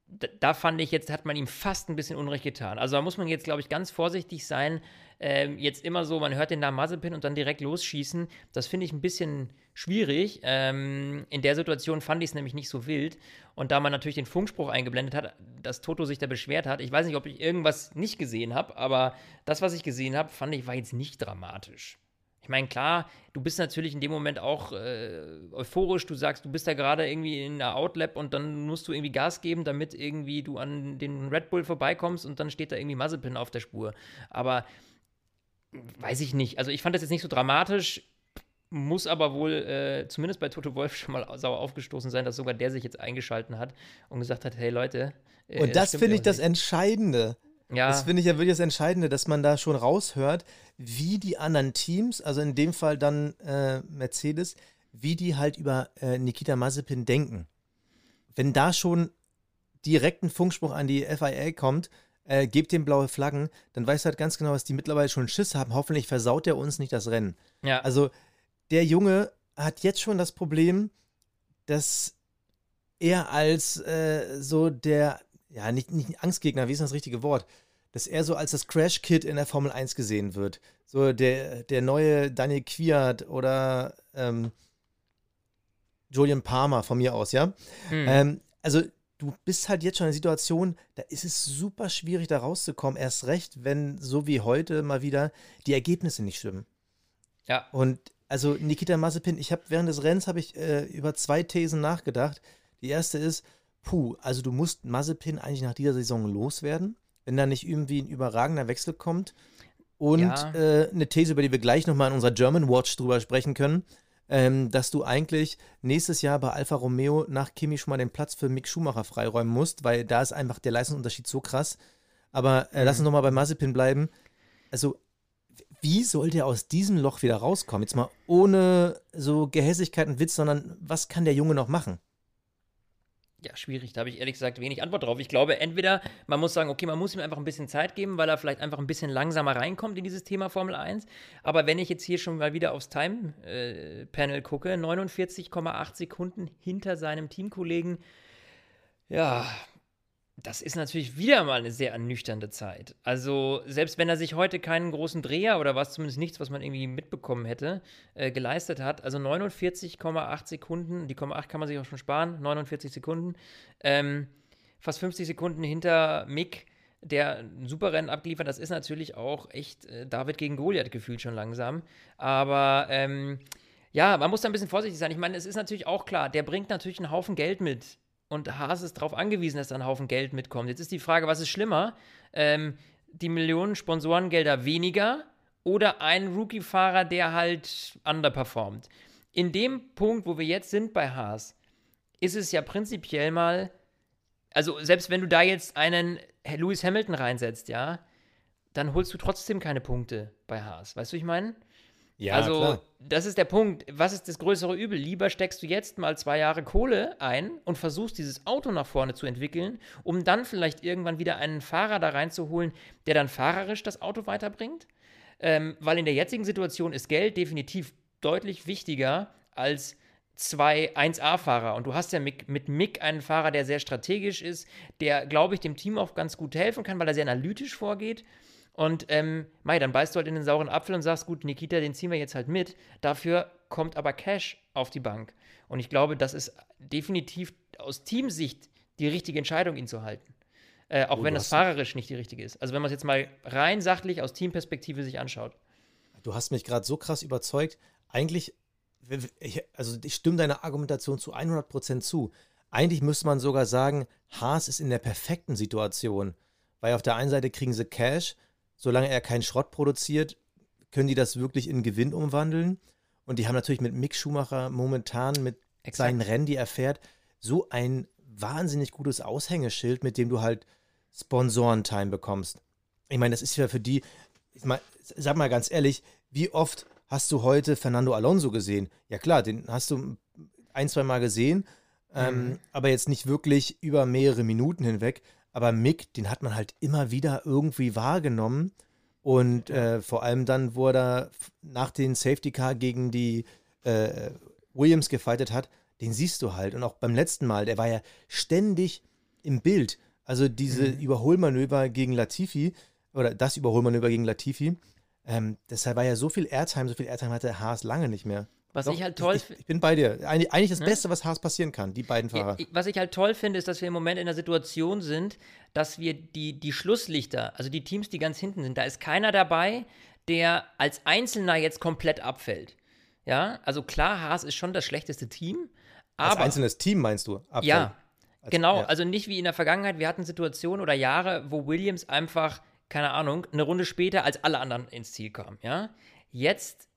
Speaker 2: da, fand ich jetzt, hat man ihm fast ein bisschen Unrecht getan. Also da muss man jetzt, glaube ich, ganz vorsichtig sein, ähm, jetzt immer so, man hört den Namen Mazepin und dann direkt losschießen, das finde ich ein bisschen schwierig. Ähm, in der Situation fand ich es nämlich nicht so wild. Und da man natürlich den Funkspruch eingeblendet hat, dass Toto sich da beschwert hat, ich weiß nicht, ob ich irgendwas nicht gesehen habe, aber das, was ich gesehen habe, fand ich, war jetzt nicht dramatisch. Ich meine, klar, du bist natürlich in dem Moment auch äh, euphorisch. Du sagst, du bist da gerade irgendwie in einer Outlap und dann musst du irgendwie Gas geben, damit irgendwie du an den Red Bull vorbeikommst und dann steht da irgendwie Mazepin auf der Spur. Aber weiß ich nicht. Also ich fand das jetzt nicht so dramatisch, muss aber wohl äh, zumindest bei Toto Wolf schon mal sauer aufgestoßen sein, dass sogar der sich jetzt eingeschalten hat und gesagt hat, hey Leute.
Speaker 3: Äh, und das, das finde ich das Entscheidende. Ja. Das finde ich ja wirklich das Entscheidende, dass man da schon raushört, wie die anderen Teams, also in dem Fall dann äh, Mercedes, wie die halt über äh, Nikita Mazepin denken. Wenn da schon direkt ein Funkspruch an die FIA kommt, äh, gebt dem blaue Flaggen, dann weißt du halt ganz genau, dass die mittlerweile schon Schiss haben. Hoffentlich versaut er uns nicht das Rennen. Ja. Also der Junge hat jetzt schon das Problem, dass er als äh, so der, ja, nicht, nicht Angstgegner, wie ist das richtige Wort? Dass er so als das Crash-Kid in der Formel 1 gesehen wird. So der, der neue Daniel Quiert oder ähm, Julian Palmer von mir aus, ja. Hm. Ähm, also du bist halt jetzt schon in einer Situation, da ist es super schwierig, da rauszukommen. Erst recht, wenn so wie heute mal wieder die Ergebnisse nicht stimmen. Ja. Und also Nikita Mazepin, ich habe während des Rennens habe ich äh, über zwei Thesen nachgedacht. Die erste ist, puh, also du musst Mazepin eigentlich nach dieser Saison loswerden, wenn da nicht irgendwie ein überragender Wechsel kommt. Und ja. äh, eine These, über die wir gleich nochmal in unserer German Watch drüber sprechen können ähm, dass du eigentlich nächstes Jahr bei Alfa Romeo nach Kimi schon mal den Platz für Mick Schumacher freiräumen musst, weil da ist einfach der Leistungsunterschied so krass. Aber äh, mhm. lass uns nochmal bei Mazepin bleiben. Also, wie soll der aus diesem Loch wieder rauskommen? Jetzt mal ohne so Gehässigkeit und Witz, sondern was kann der Junge noch machen?
Speaker 2: Ja, schwierig. Da habe ich ehrlich gesagt wenig Antwort drauf. Ich glaube, entweder man muss sagen, okay, man muss ihm einfach ein bisschen Zeit geben, weil er vielleicht einfach ein bisschen langsamer reinkommt in dieses Thema Formel 1. Aber wenn ich jetzt hier schon mal wieder aufs Time-Panel äh, gucke, 49,8 Sekunden hinter seinem Teamkollegen, ja, das ist natürlich wieder mal eine sehr ernüchternde Zeit. Also, selbst wenn er sich heute keinen großen Dreher oder was, zumindest nichts, was man irgendwie mitbekommen hätte, äh, geleistet hat, also 49,8 Sekunden, die 8 kann man sich auch schon sparen, 49 Sekunden, ähm, fast 50 Sekunden hinter Mick, der ein super Rennen abgeliefert, das ist natürlich auch echt äh, David gegen Goliath gefühlt schon langsam. Aber ähm, ja, man muss da ein bisschen vorsichtig sein. Ich meine, es ist natürlich auch klar, der bringt natürlich einen Haufen Geld mit und Haas ist darauf angewiesen, dass da ein Haufen Geld mitkommt. Jetzt ist die Frage, was ist schlimmer? Ähm, die Millionen Sponsorengelder weniger oder ein Rookie-Fahrer, der halt underperformt? In dem Punkt, wo wir jetzt sind bei Haas, ist es ja prinzipiell mal, also selbst wenn du da jetzt einen Lewis Hamilton reinsetzt, ja, dann holst du trotzdem keine Punkte bei Haas. Weißt du, ich meine? Ja, also, klar. das ist der Punkt. Was ist das größere Übel? Lieber steckst du jetzt mal zwei Jahre Kohle ein und versuchst, dieses Auto nach vorne zu entwickeln, um dann vielleicht irgendwann wieder einen Fahrer da reinzuholen, der dann fahrerisch das Auto weiterbringt. Ähm, weil in der jetzigen Situation ist Geld definitiv deutlich wichtiger als zwei 1A-Fahrer. Und du hast ja mit, mit Mick einen Fahrer, der sehr strategisch ist, der, glaube ich, dem Team auch ganz gut helfen kann, weil er sehr analytisch vorgeht. Und ähm, Mai, dann beißt du halt in den sauren Apfel und sagst, gut, Nikita, den ziehen wir jetzt halt mit. Dafür kommt aber Cash auf die Bank. Und ich glaube, das ist definitiv aus Teamsicht die richtige Entscheidung, ihn zu halten. Äh, auch
Speaker 3: Oh,
Speaker 2: wenn
Speaker 3: du
Speaker 2: das
Speaker 3: hast-
Speaker 2: fahrerisch nicht die richtige ist. Also wenn man es jetzt mal rein sachlich aus Teamperspektive sich anschaut.
Speaker 3: Du hast mich gerade so krass überzeugt. Eigentlich, ich, also ich stimme deiner Argumentation zu 100% zu. Eigentlich müsste man sogar sagen, Haas ist in der perfekten Situation. Weil auf der einen Seite kriegen sie Cash, solange er keinen Schrott produziert, können die das wirklich in Gewinn umwandeln. Und die haben natürlich mit Mick Schumacher momentan mit
Speaker 2: Exakt.
Speaker 3: seinen Rennen, die er fährt, so ein wahnsinnig gutes Aushängeschild, mit dem du halt Sponsorentime bekommst. Ich meine, das ist ja für die, ich mein, sag mal ganz ehrlich, wie oft hast du heute Fernando Alonso gesehen? Ja klar, den hast du ein, zwei Mal gesehen, ähm, aber jetzt nicht wirklich über mehrere Minuten hinweg. Aber Mick, den hat man halt immer wieder irgendwie wahrgenommen. Und äh, vor allem dann, wo er da nach den Safety Car gegen die äh, Williams gefightet hat, den siehst du halt. Und auch beim letzten Mal, der war ja ständig im Bild. Also diese Überholmanöver gegen Latifi, oder das Überholmanöver gegen Latifi, ähm, deshalb war ja so viel Airtime, so viel Airtime hatte Haas lange nicht mehr.
Speaker 2: Was
Speaker 3: Doch,
Speaker 2: ich halt toll
Speaker 3: ich,
Speaker 2: fi-
Speaker 3: ich, ich bin bei dir. Eigentlich, eigentlich das
Speaker 2: Ne?
Speaker 3: Beste, was Haas passieren kann, die beiden Fahrer.
Speaker 2: ich- was ich halt toll finde, ist, dass wir im Moment in der Situation sind, dass wir die, die Schlusslichter, also die Teams, die ganz hinten sind, da ist keiner dabei, der als Einzelner jetzt komplett abfällt. Ja, also klar, Haas ist schon das schlechteste Team,
Speaker 3: Als
Speaker 2: aber
Speaker 3: einzelnes Team meinst du? Abfall.
Speaker 2: ja,
Speaker 3: Als-
Speaker 2: genau,
Speaker 3: ja.
Speaker 2: also nicht wie in der Vergangenheit, wir hatten Situationen oder Jahre, wo Williams einfach, keine Ahnung, eine Runde später als alle anderen ins Ziel kam, ja. Jetzt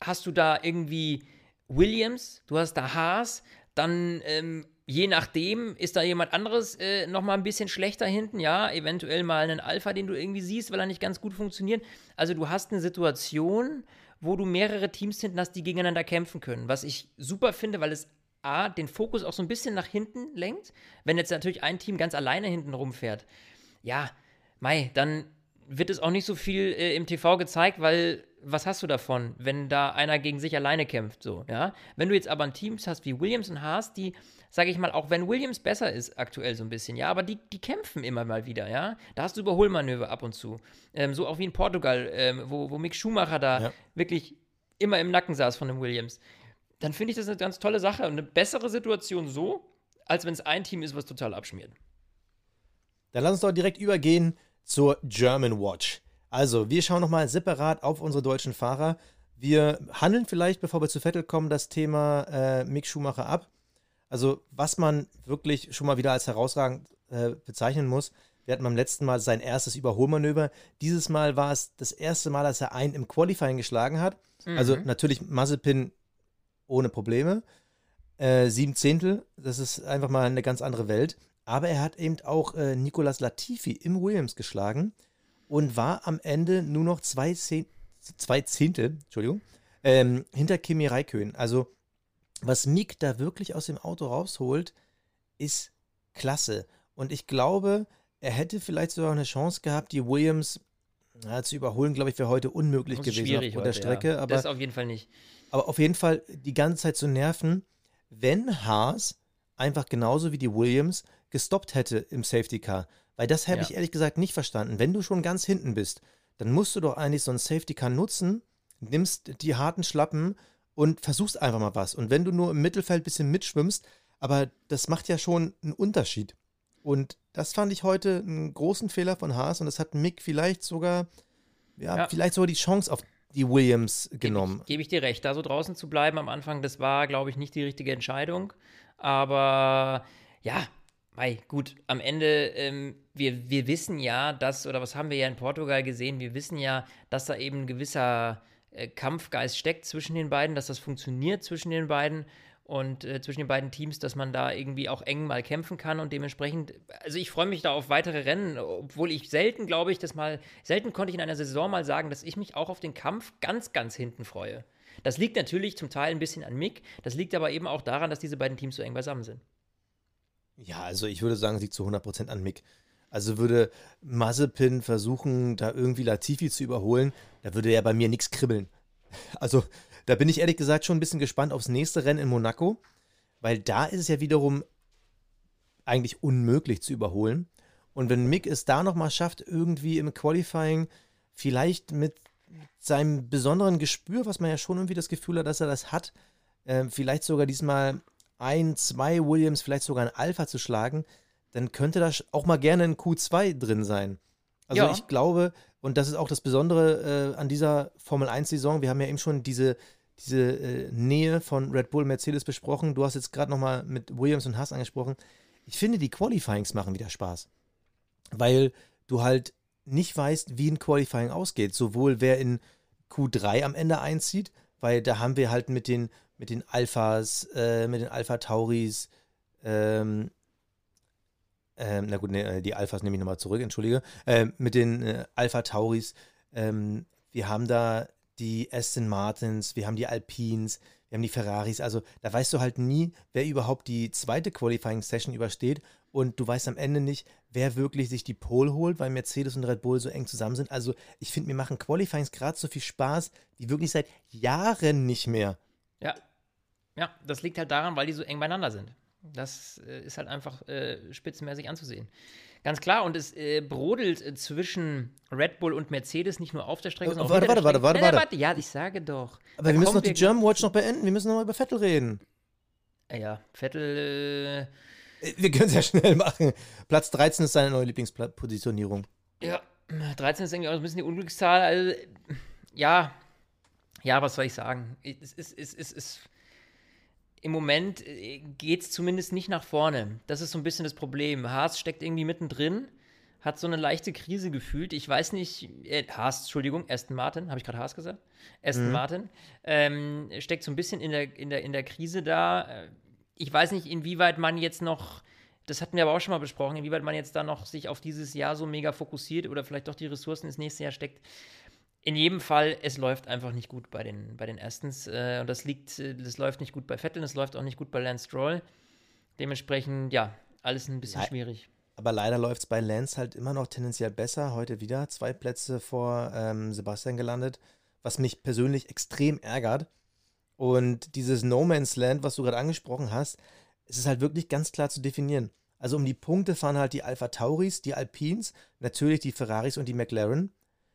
Speaker 2: hast du da irgendwie Williams, du hast da Haas, dann ähm, je nachdem ist da jemand anderes äh, nochmal ein bisschen schlechter hinten, ja, eventuell mal einen Alpha, den du irgendwie siehst, weil er nicht ganz gut funktioniert. Also du hast eine Situation, wo du mehrere Teams hinten hast, die gegeneinander kämpfen können, was ich super finde, weil es A, den Fokus auch so ein bisschen nach hinten lenkt. Wenn jetzt natürlich ein Team ganz alleine hinten rumfährt, ja, Mai, dann wird es auch nicht so viel äh, im TV gezeigt, weil was hast du davon, wenn da einer gegen sich alleine kämpft, so, ja? Wenn du jetzt aber ein Team hast wie Williams und Haas, die, sage ich mal, auch wenn Williams besser ist aktuell so ein bisschen, ja, aber die, die kämpfen immer mal wieder, ja? Da hast du Überholmanöver ab und zu. Ähm, so auch wie in Portugal, ähm, wo, wo Mick Schumacher da
Speaker 3: Ja.
Speaker 2: wirklich immer im Nacken saß von dem Williams. Dann finde ich das eine ganz tolle Sache und eine bessere Situation so, als wenn es ein Team ist, was total abschmiert.
Speaker 3: Dann lass uns doch direkt übergehen zur German Watch. Also, wir schauen nochmal separat auf unsere deutschen Fahrer. Wir handeln vielleicht, bevor wir zu Vettel kommen, das Thema äh, Mick Schumacher ab. Also, was man wirklich schon mal wieder als herausragend äh, bezeichnen muss. Wir hatten beim letzten Mal sein erstes Überholmanöver. Dieses Mal war es das erste Mal, dass er einen im Qualifying geschlagen hat. Also natürlich Mazepin ohne Probleme. Äh, sieben Zehntel, das ist einfach mal eine ganz andere Welt. Aber er hat eben auch äh, Nicolas Latifi im Williams geschlagen und war am Ende nur noch zwei, Zehn zwei Zehntel, Entschuldigung, ähm, hinter Kimi Räikkönen. Also was Mick da wirklich aus dem Auto rausholt, ist klasse. Und ich glaube, er hätte vielleicht sogar eine Chance gehabt, die Williams ja, zu überholen, glaube ich, wäre heute unmöglich
Speaker 2: Das
Speaker 3: gewesen
Speaker 2: schwierig
Speaker 3: auf der
Speaker 2: heute,
Speaker 3: Strecke.
Speaker 2: ja.
Speaker 3: Aber
Speaker 2: das auf jeden Fall nicht.
Speaker 3: aber auf jeden Fall die ganze Zeit zu nerven, wenn Haas einfach genauso wie die Williams gestoppt hätte im Safety Car. Weil das habe
Speaker 2: Ja.
Speaker 3: ich ehrlich gesagt nicht verstanden. Wenn du schon ganz hinten bist, dann musst du doch eigentlich so ein Safety Car nutzen, nimmst die harten Schlappen und versuchst einfach mal was. Und wenn du nur im Mittelfeld ein bisschen mitschwimmst, aber das macht ja schon einen Unterschied. Und das fand ich heute einen großen Fehler von Haas und das hat Mick vielleicht sogar, ja,
Speaker 2: Ja.
Speaker 3: vielleicht sogar die Chance auf die Williams genommen.
Speaker 2: Gebe ich, geb ich dir recht. Da so draußen zu bleiben am Anfang, das war, glaube ich, nicht die richtige Entscheidung. Aber ja, mei, gut, am Ende, ähm, wir, wir wissen ja, dass, oder was haben wir ja in Portugal gesehen, wir wissen ja, dass da eben ein gewisser äh, Kampfgeist steckt zwischen den beiden, dass das funktioniert zwischen den beiden und äh, zwischen den beiden Teams, dass man da irgendwie auch eng mal kämpfen kann und dementsprechend, also ich freue mich da auf weitere Rennen, obwohl ich selten, glaube ich, das mal, selten konnte ich in einer Saison mal sagen, dass ich mich auch auf den Kampf ganz, ganz hinten freue. Das liegt natürlich zum Teil ein bisschen an Mick, das liegt aber eben auch daran, dass diese beiden Teams so eng beisammen sind.
Speaker 3: Ja, also ich würde sagen, liegt zu 100% an Mick. Also würde Mazepin versuchen, da irgendwie Latifi zu überholen, da würde ja bei mir nichts kribbeln. Also da bin ich ehrlich gesagt schon ein bisschen gespannt aufs nächste Rennen in Monaco, weil da ist es ja wiederum eigentlich unmöglich zu überholen. Und wenn Mick es da nochmal schafft, irgendwie im Qualifying vielleicht mit seinem besonderen Gespür, was man ja schon irgendwie das Gefühl hat, dass er das hat, äh, vielleicht sogar diesmal ein, zwei Williams, vielleicht sogar ein Alpha zu schlagen, dann könnte da auch mal gerne ein Q2 drin sein. Also
Speaker 2: Ja.
Speaker 3: ich glaube, und das ist auch das Besondere äh, an dieser Formel 1-Saison, wir haben ja eben schon diese, diese äh, Nähe von Red Bull, Mercedes besprochen. Du hast jetzt gerade nochmal mit Williams und Haas angesprochen. Ich finde, die Qualifyings machen wieder Spaß. Weil du halt nicht weißt, wie ein Qualifying ausgeht. Sowohl wer in Q3 am Ende einzieht, weil da haben wir halt mit den, mit den Alphas, äh, mit den Alpha Tauris, ähm, ähm, na gut, nee, die Alphas nehme ich nochmal zurück, entschuldige, ähm, mit den äh, Alpha Tauris, ähm, wir haben da die Aston Martins, wir haben die Alpines, wir haben die Ferraris, also da weißt du halt nie, wer überhaupt die zweite Qualifying-Session übersteht und du weißt am Ende nicht, wer wirklich sich die Pole holt, weil Mercedes und Red Bull so eng zusammen sind. Also ich finde, mir machen Qualifyings gerade so viel Spaß, die wirklich seit Jahren nicht mehr.
Speaker 2: Ja. Ja, das liegt halt daran, weil die so eng beieinander sind. Das äh, ist halt einfach äh, spitzenmäßig anzusehen. Ganz klar, und es äh, brodelt äh, zwischen Red Bull und Mercedes nicht nur auf der Strecke,
Speaker 3: Äh,
Speaker 2: sondern auch
Speaker 3: warte, warte,
Speaker 2: Strecke.
Speaker 3: warte,
Speaker 2: Nein, nein,
Speaker 3: warte.
Speaker 2: Ja, ich sage doch.
Speaker 3: Aber wir müssen noch die German Watch noch beenden, wir müssen noch mal über Vettel reden.
Speaker 2: Ja, Vettel,
Speaker 3: Äh, Wir können es ja schnell machen. Platz 13 ist seine neue Lieblingspositionierung.
Speaker 2: äh, ja, 13 ist irgendwie auch ein bisschen die Unglückszahl. Also, äh, ja, ja, was soll ich sagen? Es ist, es ist, es ist, im Moment geht es zumindest nicht nach vorne. Das ist so ein bisschen das Problem. Haas steckt irgendwie mittendrin, hat so eine leichte Krise gefühlt. Ich weiß nicht, äh, Haas, Entschuldigung, Aston Martin, habe ich gerade Haas gesagt? Aston Martin ähm, steckt so ein bisschen in der, in, der, in der Krise da. Äh, Ich weiß nicht, inwieweit man jetzt noch, das hatten wir aber auch schon mal besprochen, inwieweit man jetzt da noch sich auf dieses Jahr so mega fokussiert oder vielleicht doch die Ressourcen ins nächste Jahr steckt. In jedem Fall, es läuft einfach nicht gut bei den, bei den Astons. Äh, und das liegt, äh, das läuft nicht gut bei Vettel, das läuft auch nicht gut bei Lance Stroll. Dementsprechend, ja, alles ein bisschen
Speaker 3: Nein.
Speaker 2: schwierig.
Speaker 3: Aber leider läuft es bei Lance halt immer noch tendenziell besser. Heute wieder zwei Plätze vor ähm, Sebastian gelandet, was mich persönlich extrem ärgert. Und dieses No Man's Land, was du gerade angesprochen hast, es ist halt wirklich ganz klar zu definieren. Also um die Punkte fahren halt die Alpha Tauris, die Alpines, natürlich die Ferraris und die McLaren.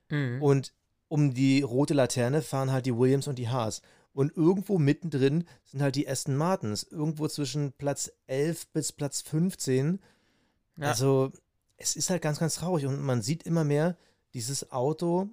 Speaker 2: Mhm.
Speaker 3: Und um die rote Laterne fahren halt die Williams und die Haas. Und irgendwo mittendrin sind halt die Aston Martins. Irgendwo zwischen Platz 11 bis Platz 15.
Speaker 2: Ja.
Speaker 3: Also, es ist halt ganz, ganz traurig. Und man sieht immer mehr, dieses Auto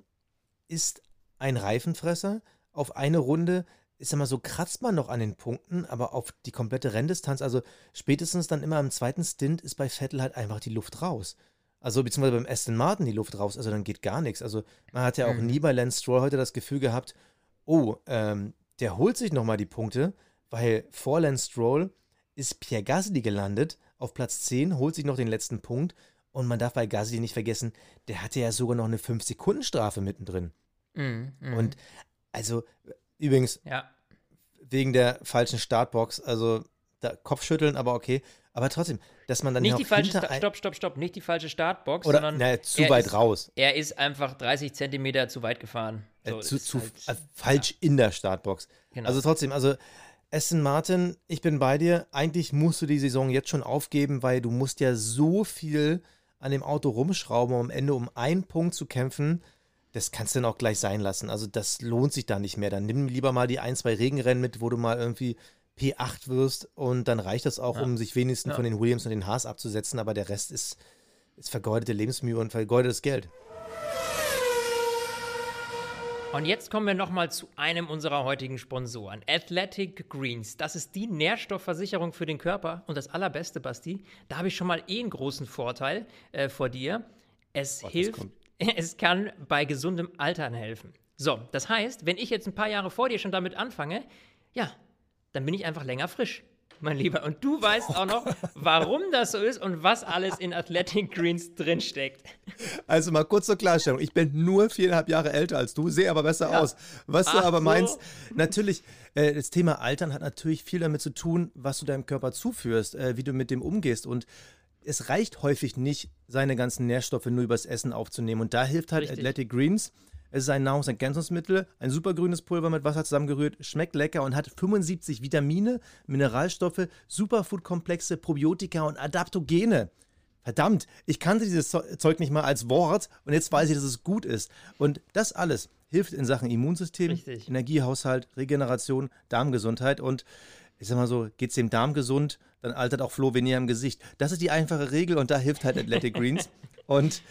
Speaker 3: ist ein Reifenfresser. Auf eine Runde, ich sag mal, so kratzt man noch an den Punkten, aber auf die komplette Renndistanz, also spätestens dann immer im zweiten Stint, ist bei Vettel halt einfach die Luft raus. Also, beziehungsweise beim Aston Martin die Luft raus, also dann geht gar nichts. Also, man hat ja auch
Speaker 2: Mhm.
Speaker 3: nie bei Lance Stroll heute das Gefühl gehabt, oh, ähm, der holt sich nochmal die Punkte, weil vor Lance Stroll ist Pierre Gasly gelandet auf Platz 10, holt sich noch den letzten Punkt und man darf bei Gasly nicht vergessen, der hatte ja sogar noch eine 5-Sekunden-Strafe mittendrin.
Speaker 2: Mhm, mhm.
Speaker 3: Und also, übrigens,
Speaker 2: ja,
Speaker 3: wegen der falschen Startbox, also da, Kopfschütteln, aber okay. Aber trotzdem, dass man dann
Speaker 2: nicht die falsche, Sta stopp, stopp, stopp, nicht die falsche Startbox,
Speaker 3: oder
Speaker 2: sondern
Speaker 3: na, zu weit
Speaker 2: ist,
Speaker 3: raus.
Speaker 2: Er ist einfach 30 Zentimeter zu weit gefahren.
Speaker 3: Äh,
Speaker 2: So,
Speaker 3: zu,
Speaker 2: ist
Speaker 3: zu,
Speaker 2: halt-
Speaker 3: äh, falsch in der Startbox.
Speaker 2: Genau.
Speaker 3: Also trotzdem, also Aston Martin, ich bin bei dir. Eigentlich musst du die Saison jetzt schon aufgeben, weil du musst ja so viel an dem Auto rumschrauben, um am Ende um einen Punkt zu kämpfen. Das kannst du dann auch gleich sein lassen. Also das lohnt sich da nicht mehr. Dann nimm lieber mal die ein, zwei Regenrennen mit, wo du mal irgendwie P8 wirst und dann reicht das auch,
Speaker 2: Ja.
Speaker 3: um sich wenigstens
Speaker 2: Ja.
Speaker 3: von den Williams und den Haas abzusetzen. Aber der Rest ist, ist vergeudete Lebensmühe und vergeudetes Geld.
Speaker 2: Und jetzt kommen wir nochmal zu einem unserer heutigen Sponsoren, Athletic Greens. Das ist die Nährstoffversicherung für den Körper. Und das Allerbeste, Basti, da habe ich schon mal eh einen großen Vorteil äh, vor dir. Es hilft,
Speaker 3: kommt.
Speaker 2: es kann bei gesundem Altern helfen. So, das heißt, wenn ich jetzt ein paar Jahre vor dir schon damit anfange, ja, dann bin ich einfach länger frisch, mein Lieber. Und du weißt auch noch, warum das so ist und was alles in Athletic Greens drinsteckt.
Speaker 3: Also mal kurz zur Klarstellung. Ich bin nur viereinhalb Jahre älter als du, sehe aber besser
Speaker 2: Ja.
Speaker 3: aus. Was du
Speaker 2: Ach
Speaker 3: aber
Speaker 2: so.
Speaker 3: meinst, natürlich, äh, das Thema Altern hat natürlich viel damit zu tun, was du deinem Körper zuführst, äh, wie du mit dem umgehst. Und es reicht häufig nicht, seine ganzen Nährstoffe nur übers Essen aufzunehmen. Und da hilft halt
Speaker 2: Richtig.
Speaker 3: Athletic Greens. Es ist ein Nahrungsergänzungsmittel, ein supergrünes Pulver mit Wasser zusammengerührt, schmeckt lecker und hat 75 Vitamine, Mineralstoffe, Superfood-Komplexe, Probiotika und Adaptogene. verdammt, ich kannte dieses Zeug nicht mal als Wort und jetzt weiß ich, dass es gut ist. Und das alles hilft in Sachen Immunsystem,
Speaker 2: Richtig.
Speaker 3: Energiehaushalt, Regeneration, Darmgesundheit und ich sag mal so, geht's dem Darm gesund, dann altert auch Flo weniger im Gesicht. Das ist die einfache Regel und da hilft halt Athletic Greens. Und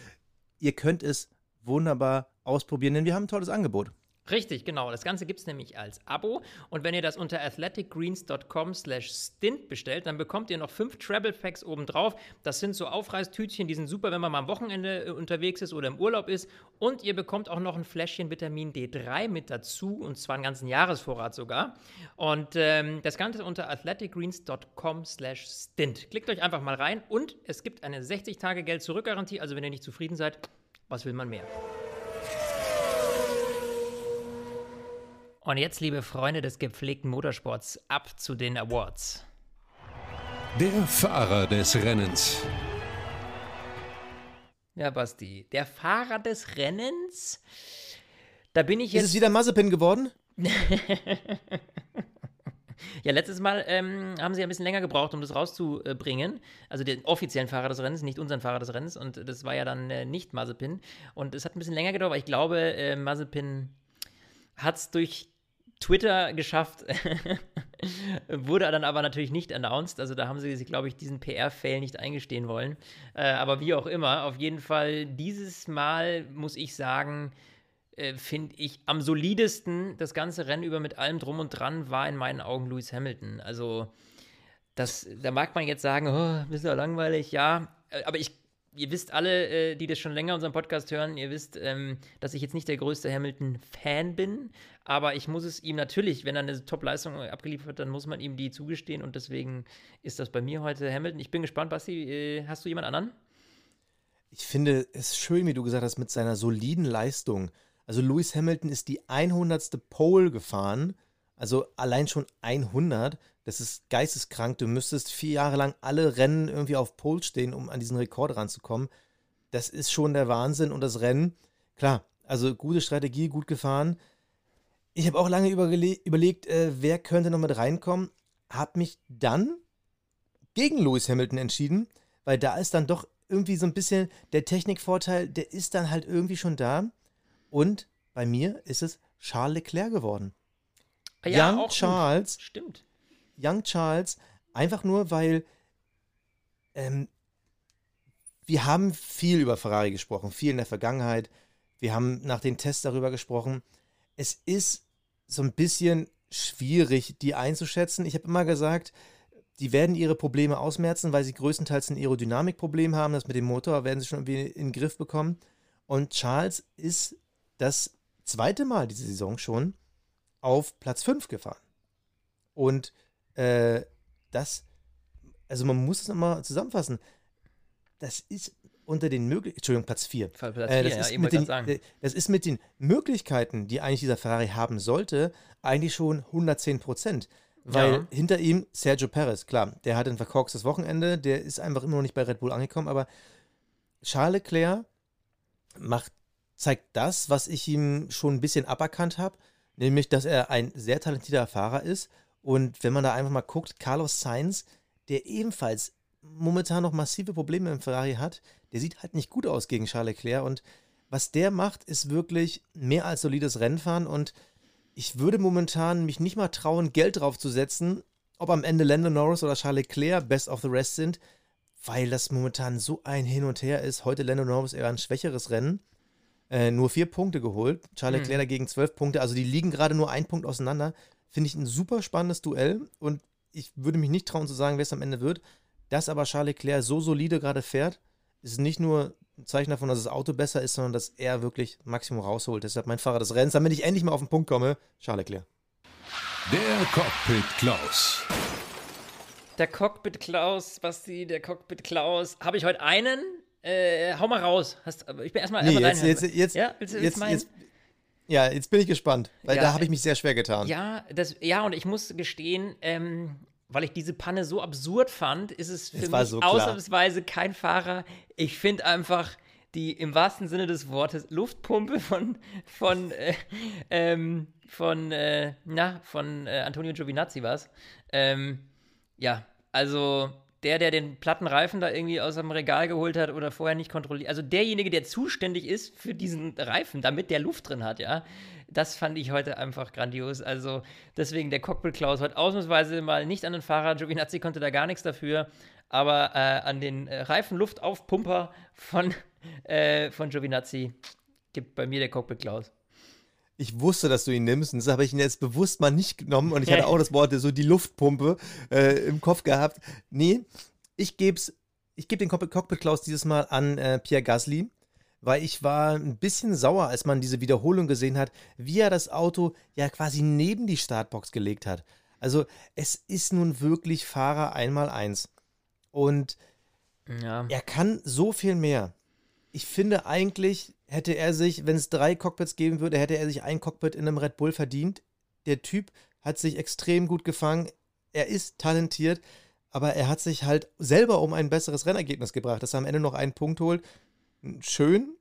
Speaker 3: ihr könnt es wunderbar ausprobieren, denn wir haben ein tolles Angebot.
Speaker 2: Richtig, genau. Das Ganze gibt es nämlich als Abo. Und wenn ihr das unter athleticgreens.com slash stint bestellt, dann bekommt ihr noch fünf Travel Packs obendrauf. Das sind so Aufreißtütchen, die sind super, wenn man mal am Wochenende äh, unterwegs ist oder im Urlaub ist. Und ihr bekommt auch noch ein Fläschchen Vitamin D3 mit dazu, und zwar einen ganzen Jahresvorrat sogar. Und ähm, das Ganze unter athleticgreens.com slash stint. Klickt euch einfach mal rein und es gibt eine 60-Tage-Geld-Zurück-Garantie. Also wenn ihr nicht zufrieden seid, was will man mehr? Und jetzt, liebe Freunde des gepflegten Motorsports, ab zu den Awards.
Speaker 1: Der Fahrer des Rennens.
Speaker 2: Ja, Basti, der Fahrer des Rennens. Da bin ich
Speaker 3: Ist es
Speaker 2: jetzt.
Speaker 3: wieder Mazepin geworden?
Speaker 2: Ja, letztes Mal ähm, haben sie ein bisschen länger gebraucht, um das rauszubringen. Also den offiziellen Fahrer des Rennens, nicht unseren Fahrer des Rennens. Und das war ja dann äh, nicht Mazepin. Und es hat ein bisschen länger gedauert, aber ich glaube, äh, Mazepin hat es durch Twitter geschafft, wurde dann aber natürlich nicht announced. Also da haben sie sich, glaube ich, diesen PR-Fail nicht eingestehen wollen. Äh, aber wie auch immer, auf jeden Fall dieses Mal muss ich sagen, äh, finde ich am solidesten das ganze Rennen über mit allem drum und dran war in meinen Augen Lewis Hamilton. Also das, da mag man jetzt sagen, oh, bisschen ja langweilig, ja, äh, aber ich ihr wisst alle, äh, die das schon länger unseren Podcast hören, ihr wisst, ähm, dass ich jetzt nicht der größte Hamilton-Fan bin, aber ich muss es ihm natürlich, wenn er eine Top-Leistung abgeliefert hat, dann muss man ihm die zugestehen und deswegen ist das bei mir heute Hamilton. Ich bin gespannt, Basti, äh, hast du jemand anderen?
Speaker 3: Ich finde es schön, wie du gesagt hast, mit seiner soliden Leistung. Also Lewis Hamilton ist die 100. Pole gefahren, also allein schon 100. Das ist geisteskrank. Du müsstest vier Jahre lang alle Rennen irgendwie auf Pole stehen, um an diesen Rekord ranzukommen. Das ist schon der Wahnsinn. Und das Rennen, klar, also gute Strategie, gut gefahren. Ich habe auch lange überlegt, äh, wer könnte noch mit reinkommen. Habe mich dann gegen Lewis Hamilton entschieden, weil da ist dann doch irgendwie so ein bisschen der Technikvorteil, der ist dann halt irgendwie schon da. Und bei mir ist es Charles Leclerc geworden.
Speaker 2: Ja,
Speaker 3: Young
Speaker 2: auch gut.
Speaker 3: Charles
Speaker 2: Stimmt.
Speaker 3: Young Charles, einfach nur, weil ähm, wir haben viel über Ferrari gesprochen, viel in der Vergangenheit. Wir haben nach den Tests darüber gesprochen. Es ist so ein bisschen schwierig, die einzuschätzen. Ich habe immer gesagt, die werden ihre Probleme ausmerzen, weil sie größtenteils ein Aerodynamikproblem haben. Das mit dem Motor werden sie schon irgendwie in den Griff bekommen. Und Charles ist das zweite Mal diese Saison schon auf Platz 5 gefahren. Und äh, das, also man muss es nochmal zusammenfassen. Das ist unter den Möglichkeiten, Entschuldigung, Platz 4.
Speaker 2: Platz
Speaker 3: Äh, das,
Speaker 2: vier, ja,
Speaker 3: ist
Speaker 2: ich
Speaker 3: mit den,
Speaker 2: grad sagen.
Speaker 3: äh, das ist mit den Möglichkeiten, die eigentlich dieser Ferrari haben sollte, eigentlich schon 110 Prozent. Weil
Speaker 2: Ja.
Speaker 3: hinter ihm Sergio Perez, klar, der hat ein verkorkstes Wochenende, der ist einfach immer noch nicht bei Red Bull angekommen, aber Charles Leclerc macht, zeigt das, was ich ihm schon ein bisschen aberkannt habe, nämlich, dass er ein sehr talentierter Fahrer ist. Und wenn man da einfach mal guckt, Carlos Sainz, der ebenfalls momentan noch massive Probleme im Ferrari hat, der sieht halt nicht gut aus gegen Charles Leclerc. Und was der macht, ist wirklich mehr als solides Rennfahren. Und ich würde momentan mich nicht mal trauen, Geld drauf zu setzen, ob am Ende Lando Norris oder Charles Leclerc best of the rest sind, weil das momentan so ein Hin und Her ist. Heute Lando Norris eher ein schwächeres Rennen. Äh, nur vier Punkte geholt. Charles
Speaker 2: Hm.
Speaker 3: Leclerc dagegen zwölf Punkte. Also die liegen gerade nur ein Punkt auseinander. Finde ich ein super spannendes Duell und ich würde mich nicht trauen zu sagen, wer es am Ende wird. Dass aber Charles Leclerc so solide gerade fährt, ist nicht nur ein Zeichen davon, dass das Auto besser ist, sondern dass er wirklich Maximum rausholt. Deshalb mein Fahrer des Rennens, damit ich endlich mal auf den Punkt komme, Charles Leclerc.
Speaker 1: Der Cockpit Klaus.
Speaker 2: Der Cockpit Klaus, Basti, der Cockpit Klaus. Habe ich heute einen? Äh, hau mal raus. Hast, aber ich bin erstmal
Speaker 3: Nee,
Speaker 2: erstmal
Speaker 3: jetzt, jetzt, jetzt,
Speaker 2: Ja, willst du
Speaker 3: jetzt,
Speaker 2: jetzt meinen?
Speaker 3: jetzt, ja, jetzt bin ich gespannt, weil
Speaker 2: Ja,
Speaker 3: da habe ich
Speaker 2: äh,
Speaker 3: mich sehr schwer getan.
Speaker 2: Ja, das, ja, und ich muss gestehen, ähm, weil ich diese Panne so absurd fand, ist es für
Speaker 3: Es war
Speaker 2: mich
Speaker 3: so
Speaker 2: ausnahmsweise kein Fahrer. Ich finde einfach die im wahrsten Sinne des Wortes Luftpumpe von von äh, ähm, von äh, na von äh, Antonio Giovinazzi war's. Ähm, ja, also der, der den platten Reifen da irgendwie aus dem Regal geholt hat oder vorher nicht kontrolliert, also derjenige, der zuständig ist für diesen Reifen, damit der Luft drin hat, ja, das fand ich heute einfach grandios. Also deswegen der Cockpit Klaus heute ausnahmsweise mal nicht an den Fahrer. Giovinazzi konnte da gar nichts dafür, aber äh, an den äh, Reifenluftaufpumper von, äh, von Giovinazzi gibt bei mir der Cockpit Klaus.
Speaker 3: Ich wusste, dass du ihn nimmst, und das habe ich ihn jetzt bewusst mal nicht genommen und ich hatte auch das Wort so die Luftpumpe äh, im Kopf gehabt. Nee, ich gebe ich geb den Cockpit Klaus dieses Mal an äh, Pierre Gasly weil ich war ein bisschen sauer, als man diese Wiederholung gesehen hat, wie er das Auto ja quasi neben die Startbox gelegt hat. Also es ist nun wirklich Fahrer einmal eins. Und ja. er kann so viel mehr. Ich finde eigentlich hätte er sich, wenn es drei Cockpits geben würde, hätte er sich ein Cockpit in einem Red Bull verdient. Der Typ hat sich extrem gut gefangen. Er ist talentiert, aber er hat sich halt selber um ein besseres Rennergebnis gebracht, dass er am Ende noch einen Punkt holt schön,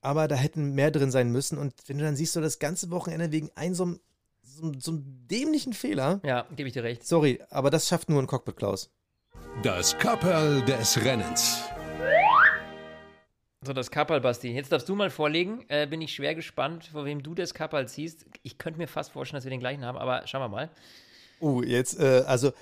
Speaker 3: aber da hätten mehr drin sein müssen. Und wenn du dann siehst, so das ganze Wochenende wegen einem so, so, so einem dämlichen Fehler.
Speaker 2: Ja, gebe ich dir recht.
Speaker 3: Sorry, aber das schafft nur ein Cockpit, Klaus.
Speaker 1: Das Kapperl des Rennens.
Speaker 2: So, das Kapperl, Basti. Jetzt darfst du mal vorlegen. Äh, bin ich schwer gespannt, vor wem du das Kapperl ziehst. Ich könnte mir fast vorstellen, dass wir den gleichen haben, aber schauen wir mal.
Speaker 3: Uh, jetzt, äh, also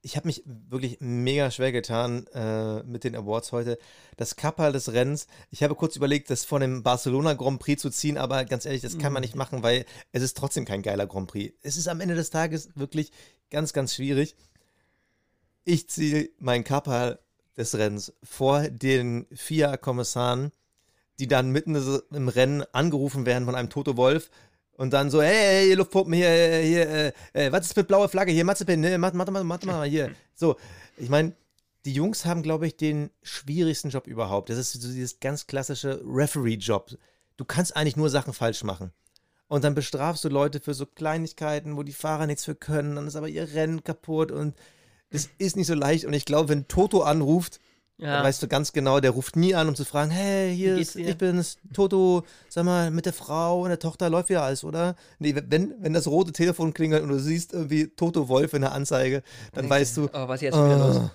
Speaker 3: ich habe mich wirklich mega schwer getan äh, mit den Awards heute. Das Kappa des Rennens, ich habe kurz überlegt, das von dem Barcelona Grand Prix zu ziehen, aber ganz ehrlich, das kann man nicht mhm. machen, weil es ist trotzdem kein geiler Grand Prix. Es ist am Ende des Tages wirklich ganz, ganz schwierig. Ich ziehe mein Kappa des Rennens vor den FIA-Kommissaren, die dann mitten im Rennen angerufen werden von einem Toto Wolf und dann so, hey, hey, Luftpumpen hier, hier, äh, äh, was ist mit blauer Flagge? Hier, Matzepin, ne, mach, mach, mach mal hier. So, ich meine, die Jungs haben, glaube ich, den schwierigsten Job überhaupt. Das ist so dieses ganz klassische Referee-Job. Du kannst eigentlich nur Sachen falsch machen. Und dann bestrafst du Leute für so Kleinigkeiten, wo die Fahrer nichts für können. Dann ist aber ihr Rennen kaputt und das ist nicht so leicht. Und ich glaube, wenn Toto anruft, ja. Dann weißt du ganz genau, der ruft nie an, um zu fragen, hey, hier ist, ich bin's, Toto, sag mal, mit der Frau und der Tochter läuft wieder alles, oder? Nee, wenn, wenn das rote Telefon klingelt und du siehst irgendwie Toto Wolf in der Anzeige, dann Denkst weißt du,
Speaker 2: oh, was jetzt wieder los?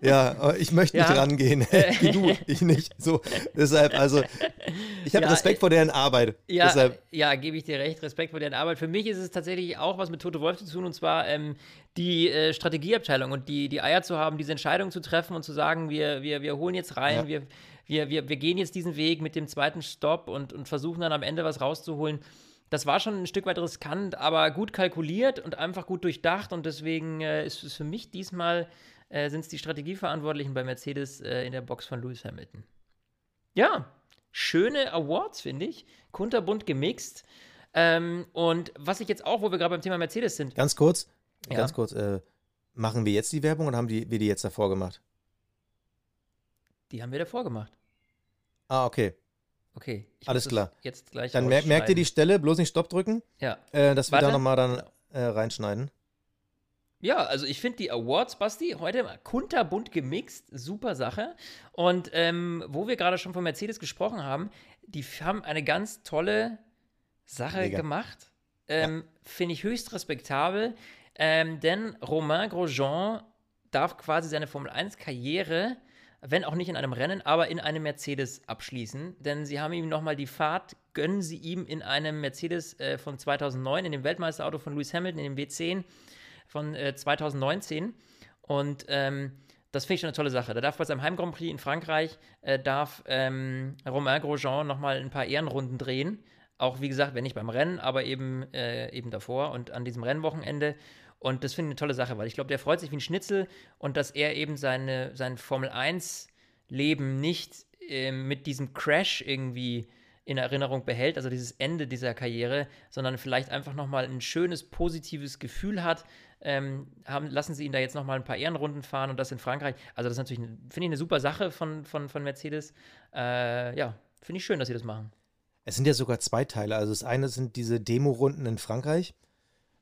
Speaker 3: Ja, ich möchte nicht ja. rangehen. Geh du, ich nicht. So, deshalb, also, ich habe ja, Respekt vor deren Arbeit.
Speaker 2: Ja,
Speaker 3: deshalb.
Speaker 2: ja, gebe ich dir recht, Respekt vor deren Arbeit. Für mich ist es tatsächlich auch was mit Toto Wolf zu tun, und zwar ähm, die äh, Strategieabteilung und die, die Eier zu haben, diese Entscheidung zu treffen und zu sagen, wir, wir, wir holen jetzt rein, ja. wir, wir, wir, wir gehen jetzt diesen Weg mit dem zweiten Stopp und, und versuchen dann am Ende was rauszuholen. Das war schon ein Stück weit riskant, aber gut kalkuliert und einfach gut durchdacht und deswegen äh, ist es für mich diesmal äh, sind es die Strategieverantwortlichen bei Mercedes äh, in der Box von Lewis Hamilton. Ja, schöne Awards, finde ich. Kunterbunt gemixt. Ähm, und was ich jetzt auch, wo wir gerade beim Thema Mercedes sind.
Speaker 3: Ganz kurz, ja. Ganz kurz, äh, machen wir jetzt die Werbung oder haben die, wir die jetzt davor gemacht?
Speaker 2: Die haben wir davor gemacht.
Speaker 3: Ah, okay.
Speaker 2: Okay.
Speaker 3: Alles klar.
Speaker 2: Jetzt gleich
Speaker 3: dann mer merkt ihr die Stelle, bloß nicht Stopp drücken.
Speaker 2: Ja.
Speaker 3: Äh, dass wir da nochmal dann äh, reinschneiden.
Speaker 2: Ja, also ich finde die Awards, Basti, heute kunterbunt gemixt, super Sache. Und ähm, wo wir gerade schon von Mercedes gesprochen haben, die haben eine ganz tolle Sache Mega. gemacht. Ähm, ja. Finde ich höchst respektabel. Ähm, denn Romain Grosjean darf quasi seine Formel 1-Karriere, wenn auch nicht in einem Rennen, aber in einem Mercedes abschließen. Denn sie haben ihm nochmal die Fahrt, gönnen sie ihm in einem Mercedes äh, von 2009, in dem Weltmeisterauto von Lewis Hamilton, in dem W10 von äh, 2019. Und ähm, das finde ich schon eine tolle Sache. Da darf bei seinem Heim Grand Prix in Frankreich, äh, darf ähm, Romain Grosjean nochmal ein paar Ehrenrunden drehen. Auch wie gesagt, wenn nicht beim Rennen, aber eben, äh, eben davor und an diesem Rennwochenende. Und das finde ich eine tolle Sache, weil ich glaube, der freut sich wie ein Schnitzel und dass er eben seine, sein Formel 1-Leben nicht äh, mit diesem Crash irgendwie in Erinnerung behält, also dieses Ende dieser Karriere, sondern vielleicht einfach nochmal ein schönes, positives Gefühl hat. Ähm, haben, lassen sie ihn da jetzt nochmal ein paar Ehrenrunden fahren und das in Frankreich. Also das ist natürlich, finde ich, eine super Sache von, von, von Mercedes. Äh, ja, finde ich schön, dass sie das machen.
Speaker 3: Es sind ja sogar zwei Teile. Also das eine sind diese Demo-Runden in Frankreich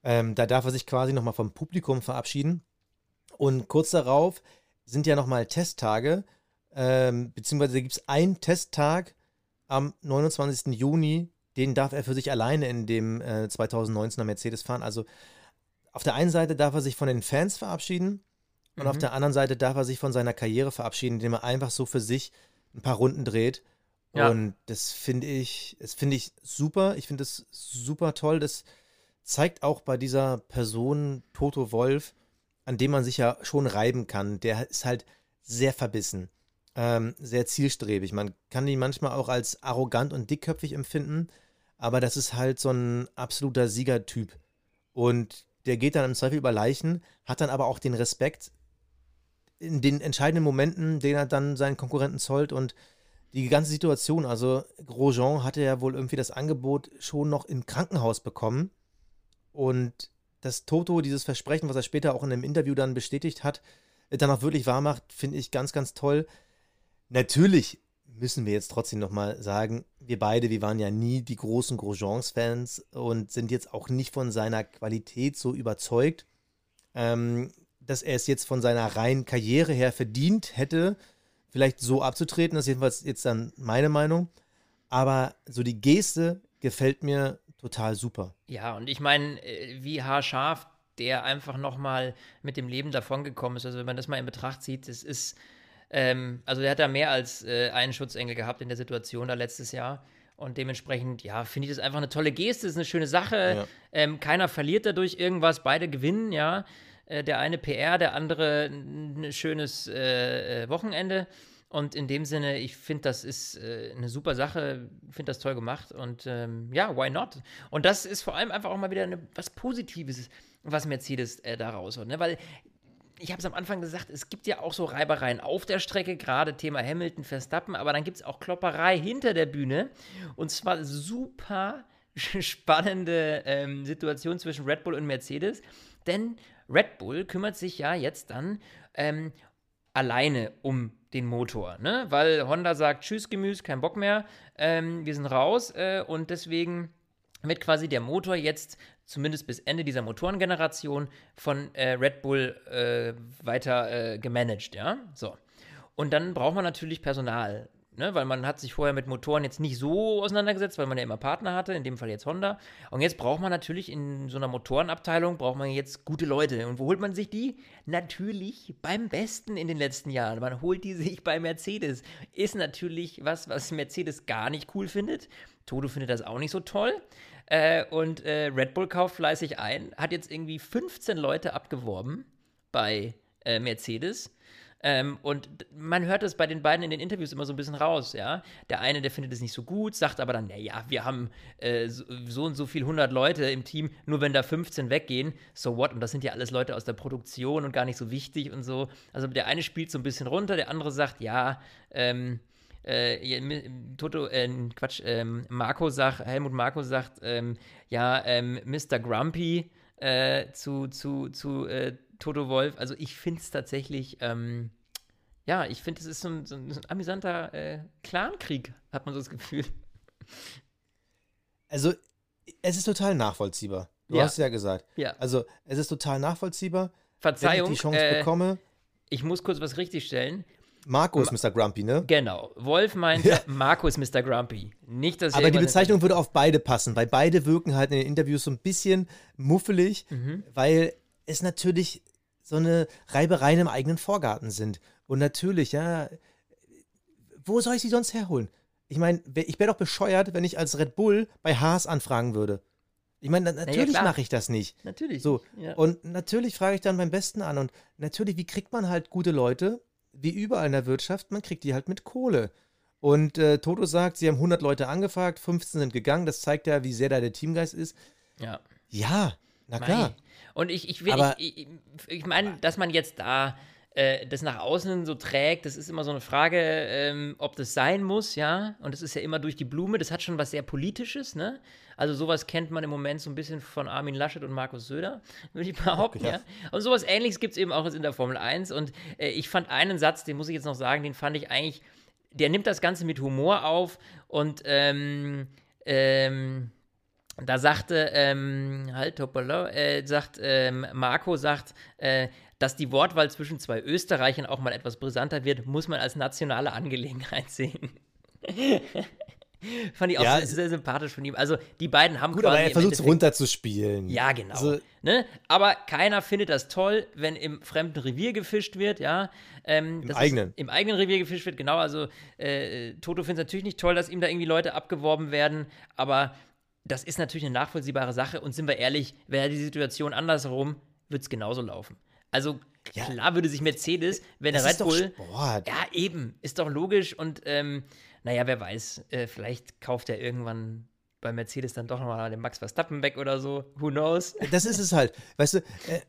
Speaker 3: ähm, da darf er sich quasi nochmal vom Publikum verabschieden. Und kurz darauf sind ja nochmal Testtage, ähm, beziehungsweise gibt es einen Testtag am 29. Juni, den darf er für sich alleine in dem äh, 2019er Mercedes fahren. Also auf der einen Seite darf er sich von den Fans verabschieden Und
Speaker 2: Mhm.
Speaker 3: auf der anderen Seite darf er sich von seiner Karriere verabschieden, indem er einfach so für sich ein paar Runden dreht.
Speaker 2: Ja.
Speaker 3: Und das finde ich, das finde ich super. Ich finde es super toll. Das zeigt auch bei dieser Person Toto Wolf, an dem man sich ja schon reiben kann. Der ist halt sehr verbissen, ähm, sehr zielstrebig. Man kann ihn manchmal auch als arrogant und dickköpfig empfinden, aber das ist halt so ein absoluter Siegertyp. Und der geht dann im Zweifel über Leichen, hat dann aber auch den Respekt in den entscheidenden Momenten, den er dann seinen Konkurrenten zollt und die ganze Situation, also Grosjean hatte ja wohl irgendwie das Angebot schon noch im Krankenhaus bekommen und dass Toto dieses Versprechen, was er später auch in einem Interview dann bestätigt hat, dann auch wirklich wahr macht, finde ich ganz, ganz toll. Natürlich müssen wir jetzt trotzdem nochmal sagen, wir beide, wir waren ja nie die großen Grosjeans-Fans und sind jetzt auch nicht von seiner Qualität so überzeugt, ähm, dass er es jetzt von seiner reinen Karriere her verdient hätte, vielleicht so abzutreten. Das ist jedenfalls jetzt dann meine Meinung. Aber so die Geste gefällt mir total super.
Speaker 2: Ja, und ich meine, äh, wie haarscharf der einfach nochmal mit dem Leben davongekommen ist. Also wenn man das mal in Betracht zieht, das ist, ähm, also der hat da mehr als äh, einen Schutzengel gehabt in der Situation da letztes Jahr. Und dementsprechend, ja, finde ich das einfach eine tolle Geste, ist eine schöne Sache.
Speaker 3: Ja.
Speaker 2: Ähm, keiner verliert dadurch irgendwas, beide gewinnen, ja. Äh, der eine PR, der andere ein schönes äh, äh, Wochenende. Und in dem Sinne, ich finde, das ist äh, eine super Sache, finde das toll gemacht und ähm, ja, why not? Und das ist vor allem einfach auch mal wieder eine, was Positives, was Mercedes äh, da rausholt, ne? weil ich habe es am Anfang gesagt, es gibt ja auch so Reibereien auf der Strecke, gerade Thema Hamilton, Verstappen, aber dann gibt es auch Klopperei hinter der Bühne und zwar super spannende ähm, Situation zwischen Red Bull und Mercedes, denn Red Bull kümmert sich ja jetzt dann ähm, alleine um den Motor, ne? Weil Honda sagt, tschüss Gemüse, kein Bock mehr, ähm, wir sind raus äh, und deswegen wird quasi der Motor jetzt zumindest bis Ende dieser Motorengeneration von äh, Red Bull äh, weiter äh, gemanagt, ja? So. Und dann braucht man natürlich Personal, ne? Weil man hat sich vorher mit Motoren jetzt nicht so auseinandergesetzt, weil man ja immer Partner hatte, in dem Fall jetzt Honda. Und jetzt braucht man natürlich in so einer Motorenabteilung, braucht man jetzt gute Leute. Und wo holt man sich die? Natürlich beim Besten in den letzten Jahren. Man holt die sich bei Mercedes. Ist natürlich was, was Mercedes gar nicht cool findet. Toto findet das auch nicht so toll. Äh, und äh, Red Bull kauft fleißig ein, hat jetzt irgendwie 15 Leute abgeworben bei äh, Mercedes. Ähm, und man hört es bei den beiden in den Interviews immer so ein bisschen raus, ja. Der eine, der findet es nicht so gut, sagt aber dann, naja, wir haben äh, so, so und so viel 100 Leute im Team, nur wenn da 15 weggehen, so what? Und das sind ja alles Leute aus der Produktion und gar nicht so wichtig und so. Also der eine spielt so ein bisschen runter, der andere sagt, ja, ähm, äh, Toto, äh, Quatsch, ähm, Marco sagt, Helmut Marco sagt, ähm, ja, ähm, Mr. Grumpy äh, zu, zu, zu äh, Toto Wolf. Also ich finde es tatsächlich, ähm, ja, ich finde, es ist so ein, so ein, so ein amüsanter äh, Clankrieg, hat man so das Gefühl.
Speaker 3: Also, es ist total nachvollziehbar. Du
Speaker 2: Ja.
Speaker 3: hast es ja gesagt.
Speaker 2: Ja.
Speaker 3: Also, es ist total nachvollziehbar.
Speaker 2: Verzeihung,
Speaker 3: wenn ich die Chance
Speaker 2: äh,
Speaker 3: bekomme.
Speaker 2: ich muss kurz was richtigstellen.
Speaker 3: Marco ist Mr. Grumpy, ne?
Speaker 2: Genau, Wolf meinte, Marco ist Mr. Grumpy. Nicht, dass
Speaker 3: Aber die Bezeichnung würde auf beide passen, weil beide wirken halt in den Interviews so ein bisschen muffelig,
Speaker 2: Mhm.
Speaker 3: weil es natürlich so eine Reibereien im eigenen Vorgarten sind. Und natürlich, ja, wo soll ich sie sonst herholen? Ich meine, ich wäre doch bescheuert, wenn ich als Red Bull bei Haas anfragen würde. Ich meine, na- natürlich
Speaker 2: klar.
Speaker 3: mache ich das nicht.
Speaker 2: Natürlich.
Speaker 3: So,
Speaker 2: Ja.
Speaker 3: und natürlich frage ich dann beim Besten an. Und natürlich, wie kriegt man halt gute Leute? Wie überall in der Wirtschaft, man kriegt die halt mit Kohle. Und äh, Toto sagt, sie haben 100 Leute angefragt, 15 sind gegangen. Das zeigt ja, wie sehr da der Teamgeist ist.
Speaker 2: ja.
Speaker 3: Ja, na klar.
Speaker 2: Mei. Und ich, ich will,
Speaker 3: Aber-
Speaker 2: ich, ich, ich meine, dass man jetzt da äh, das nach außen so trägt, das ist immer so eine Frage, ähm, ob das sein muss, ja. Und das ist ja immer durch die Blume, das hat schon was sehr Politisches, ne? Also sowas kennt man im Moment so ein bisschen von Armin Laschet und Markus Söder, würde ich behaupten,
Speaker 3: Ja.
Speaker 2: ja. Und sowas ähnliches gibt es eben auch jetzt in der Formel 1. Und äh, ich fand einen Satz, den muss ich jetzt noch sagen, den fand ich eigentlich, der nimmt das Ganze mit Humor auf und ähm, ähm, da sagte, ähm, halt, hoppala, äh, sagt, ähm, Marco sagt, äh, dass die Wortwahl zwischen zwei Österreichern auch mal etwas brisanter wird, muss man als nationale Angelegenheit sehen. Fand ich auch
Speaker 3: Ja,
Speaker 2: sehr, sehr sympathisch von ihm. Also, die beiden haben
Speaker 3: Gut,
Speaker 2: quasi
Speaker 3: aber er versucht es runterzuspielen.
Speaker 2: Ja, genau.
Speaker 3: Also,
Speaker 2: ne? Aber keiner findet das toll, wenn im fremden Revier gefischt wird, ja. Ähm,
Speaker 3: Im eigenen.
Speaker 2: Ist, Im eigenen Revier gefischt wird, genau. Also äh, Toto findet es natürlich nicht toll, dass ihm da irgendwie Leute abgeworben werden, aber das ist natürlich eine nachvollziehbare Sache und sind wir ehrlich, wäre die Situation andersherum, wird es genauso laufen. Also
Speaker 3: Ja.
Speaker 2: klar würde sich Mercedes, wenn der
Speaker 3: das
Speaker 2: Red
Speaker 3: ist doch
Speaker 2: Bull.
Speaker 3: Sport.
Speaker 2: Ja, eben, ist doch logisch und ähm, naja, wer weiß, äh, vielleicht kauft er irgendwann bei Mercedes dann doch nochmal den Max Verstappen weg oder so. Who knows?
Speaker 3: Das ist es halt. Weißt du, äh,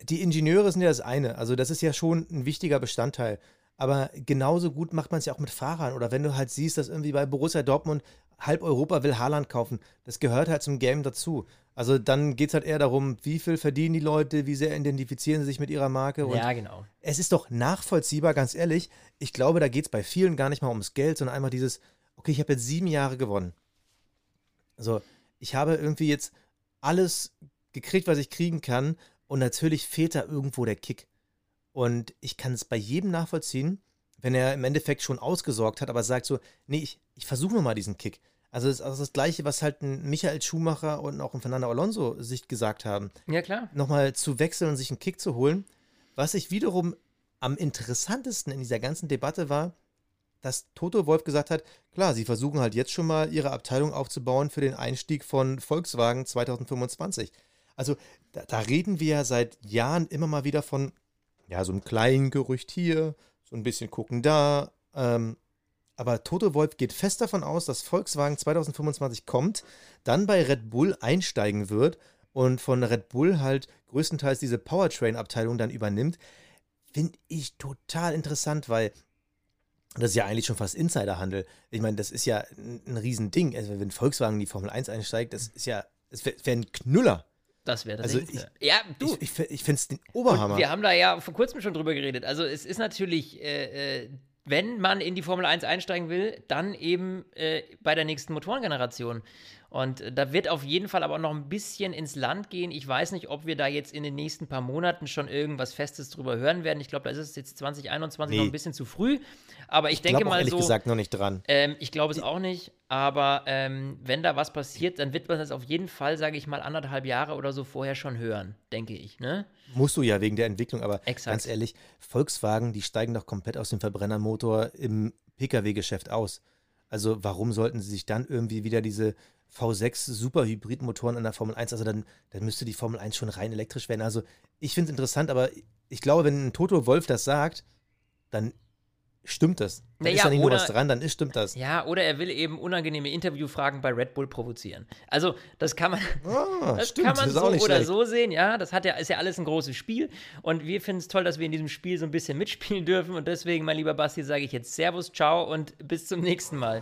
Speaker 3: die Ingenieure sind ja das eine. Also, das ist ja schon ein wichtiger Bestandteil. Aber genauso gut macht man es ja auch mit Fahrern. Oder wenn du halt siehst, dass irgendwie bei Borussia Dortmund halb Europa will Haaland kaufen. Das gehört halt zum Game dazu. Also dann geht es halt eher darum, wie viel verdienen die Leute, wie sehr identifizieren sie sich mit ihrer Marke. Und
Speaker 2: Ja, genau.
Speaker 3: es ist doch nachvollziehbar, ganz ehrlich. Ich glaube, da geht es bei vielen gar nicht mal ums Geld, sondern einfach dieses, okay, ich habe jetzt sieben Jahre gewonnen. Also, ich habe irgendwie jetzt alles gekriegt, was ich kriegen kann. Und natürlich fehlt da irgendwo der Kick. Und ich kann es bei jedem nachvollziehen, wenn er im Endeffekt schon ausgesorgt hat, aber sagt so, nee, ich, ich versuche nochmal diesen Kick. Also das ist also das Gleiche, was halt ein Michael Schumacher und auch ein Fernando Alonso sich gesagt haben
Speaker 2: Ja, klar.
Speaker 3: nochmal zu wechseln und sich einen Kick zu holen. Was ich wiederum am interessantesten in dieser ganzen Debatte war, dass Toto Wolf gesagt hat, klar, sie versuchen halt jetzt schon mal ihre Abteilung aufzubauen für den Einstieg von Volkswagen 2025. Also da, da reden wir ja seit Jahren immer mal wieder von, ja, so einem kleinen Gerücht hier, so ein bisschen gucken da. Ähm, aber Toto Wolf geht fest davon aus, dass Volkswagen 2025 kommt, dann bei Red Bull einsteigen wird und von Red Bull halt größtenteils diese Powertrain-Abteilung dann übernimmt. Finde ich total interessant, weil das ist ja eigentlich schon fast Insiderhandel. Ich meine, das ist ja ein, ein Riesending. Also wenn Volkswagen in die Formel 1 einsteigt, das ist ja, es wäre wär ein Knüller.
Speaker 2: Das wäre das.
Speaker 3: Also
Speaker 2: Ding. ja, du.
Speaker 3: Ich, ich, ich finde es den Oberhammer.
Speaker 2: Wir haben da ja vor kurzem schon drüber geredet. Also es ist natürlich, äh, äh, wenn man in die Formel 1 einsteigen will, dann eben äh, bei der nächsten Motorengeneration. Und äh, da wird auf jeden Fall aber noch ein bisschen ins Land gehen. Ich weiß nicht, ob wir da jetzt in den nächsten paar Monaten schon irgendwas Festes drüber hören werden. Ich glaube, da ist es jetzt 2021
Speaker 3: Nee.
Speaker 2: noch ein bisschen zu früh. Aber ich,
Speaker 3: ich
Speaker 2: denke mal
Speaker 3: ehrlich
Speaker 2: so.
Speaker 3: gesagt noch nicht dran.
Speaker 2: Ähm, ich glaube es auch nicht, aber ähm, wenn da was passiert, dann wird man das auf jeden Fall, sage ich mal, anderthalb Jahre oder so vorher schon hören, denke ich. Ne?
Speaker 3: Musst du ja wegen der Entwicklung, aber
Speaker 2: Exakt.
Speaker 3: ganz ehrlich, Volkswagen, die steigen doch komplett aus dem Verbrennermotor im Pkw-Geschäft aus. Also warum sollten sie sich dann irgendwie wieder diese V6 Superhybridmotoren in der Formel 1, also dann, dann müsste die Formel 1 schon rein elektrisch werden. Also ich finde es interessant, aber ich glaube, wenn ein Toto Wolf das sagt, dann stimmt das. Dann
Speaker 2: Naja,
Speaker 3: ist da nicht nur
Speaker 2: oder-
Speaker 3: was dran, dann ist, stimmt das.
Speaker 2: Ja, oder er will eben unangenehme Interviewfragen bei Red Bull provozieren. Also, das kann man,
Speaker 3: Ah,
Speaker 2: das
Speaker 3: stimmt,
Speaker 2: kann man so oder
Speaker 3: schlecht.
Speaker 2: so sehen, ja. Das hat ja, ist ja alles ein großes Spiel. Und wir finden es toll, dass wir in diesem Spiel so ein bisschen mitspielen dürfen. Und deswegen, mein lieber Basti, sage ich jetzt Servus, ciao und bis zum nächsten Mal.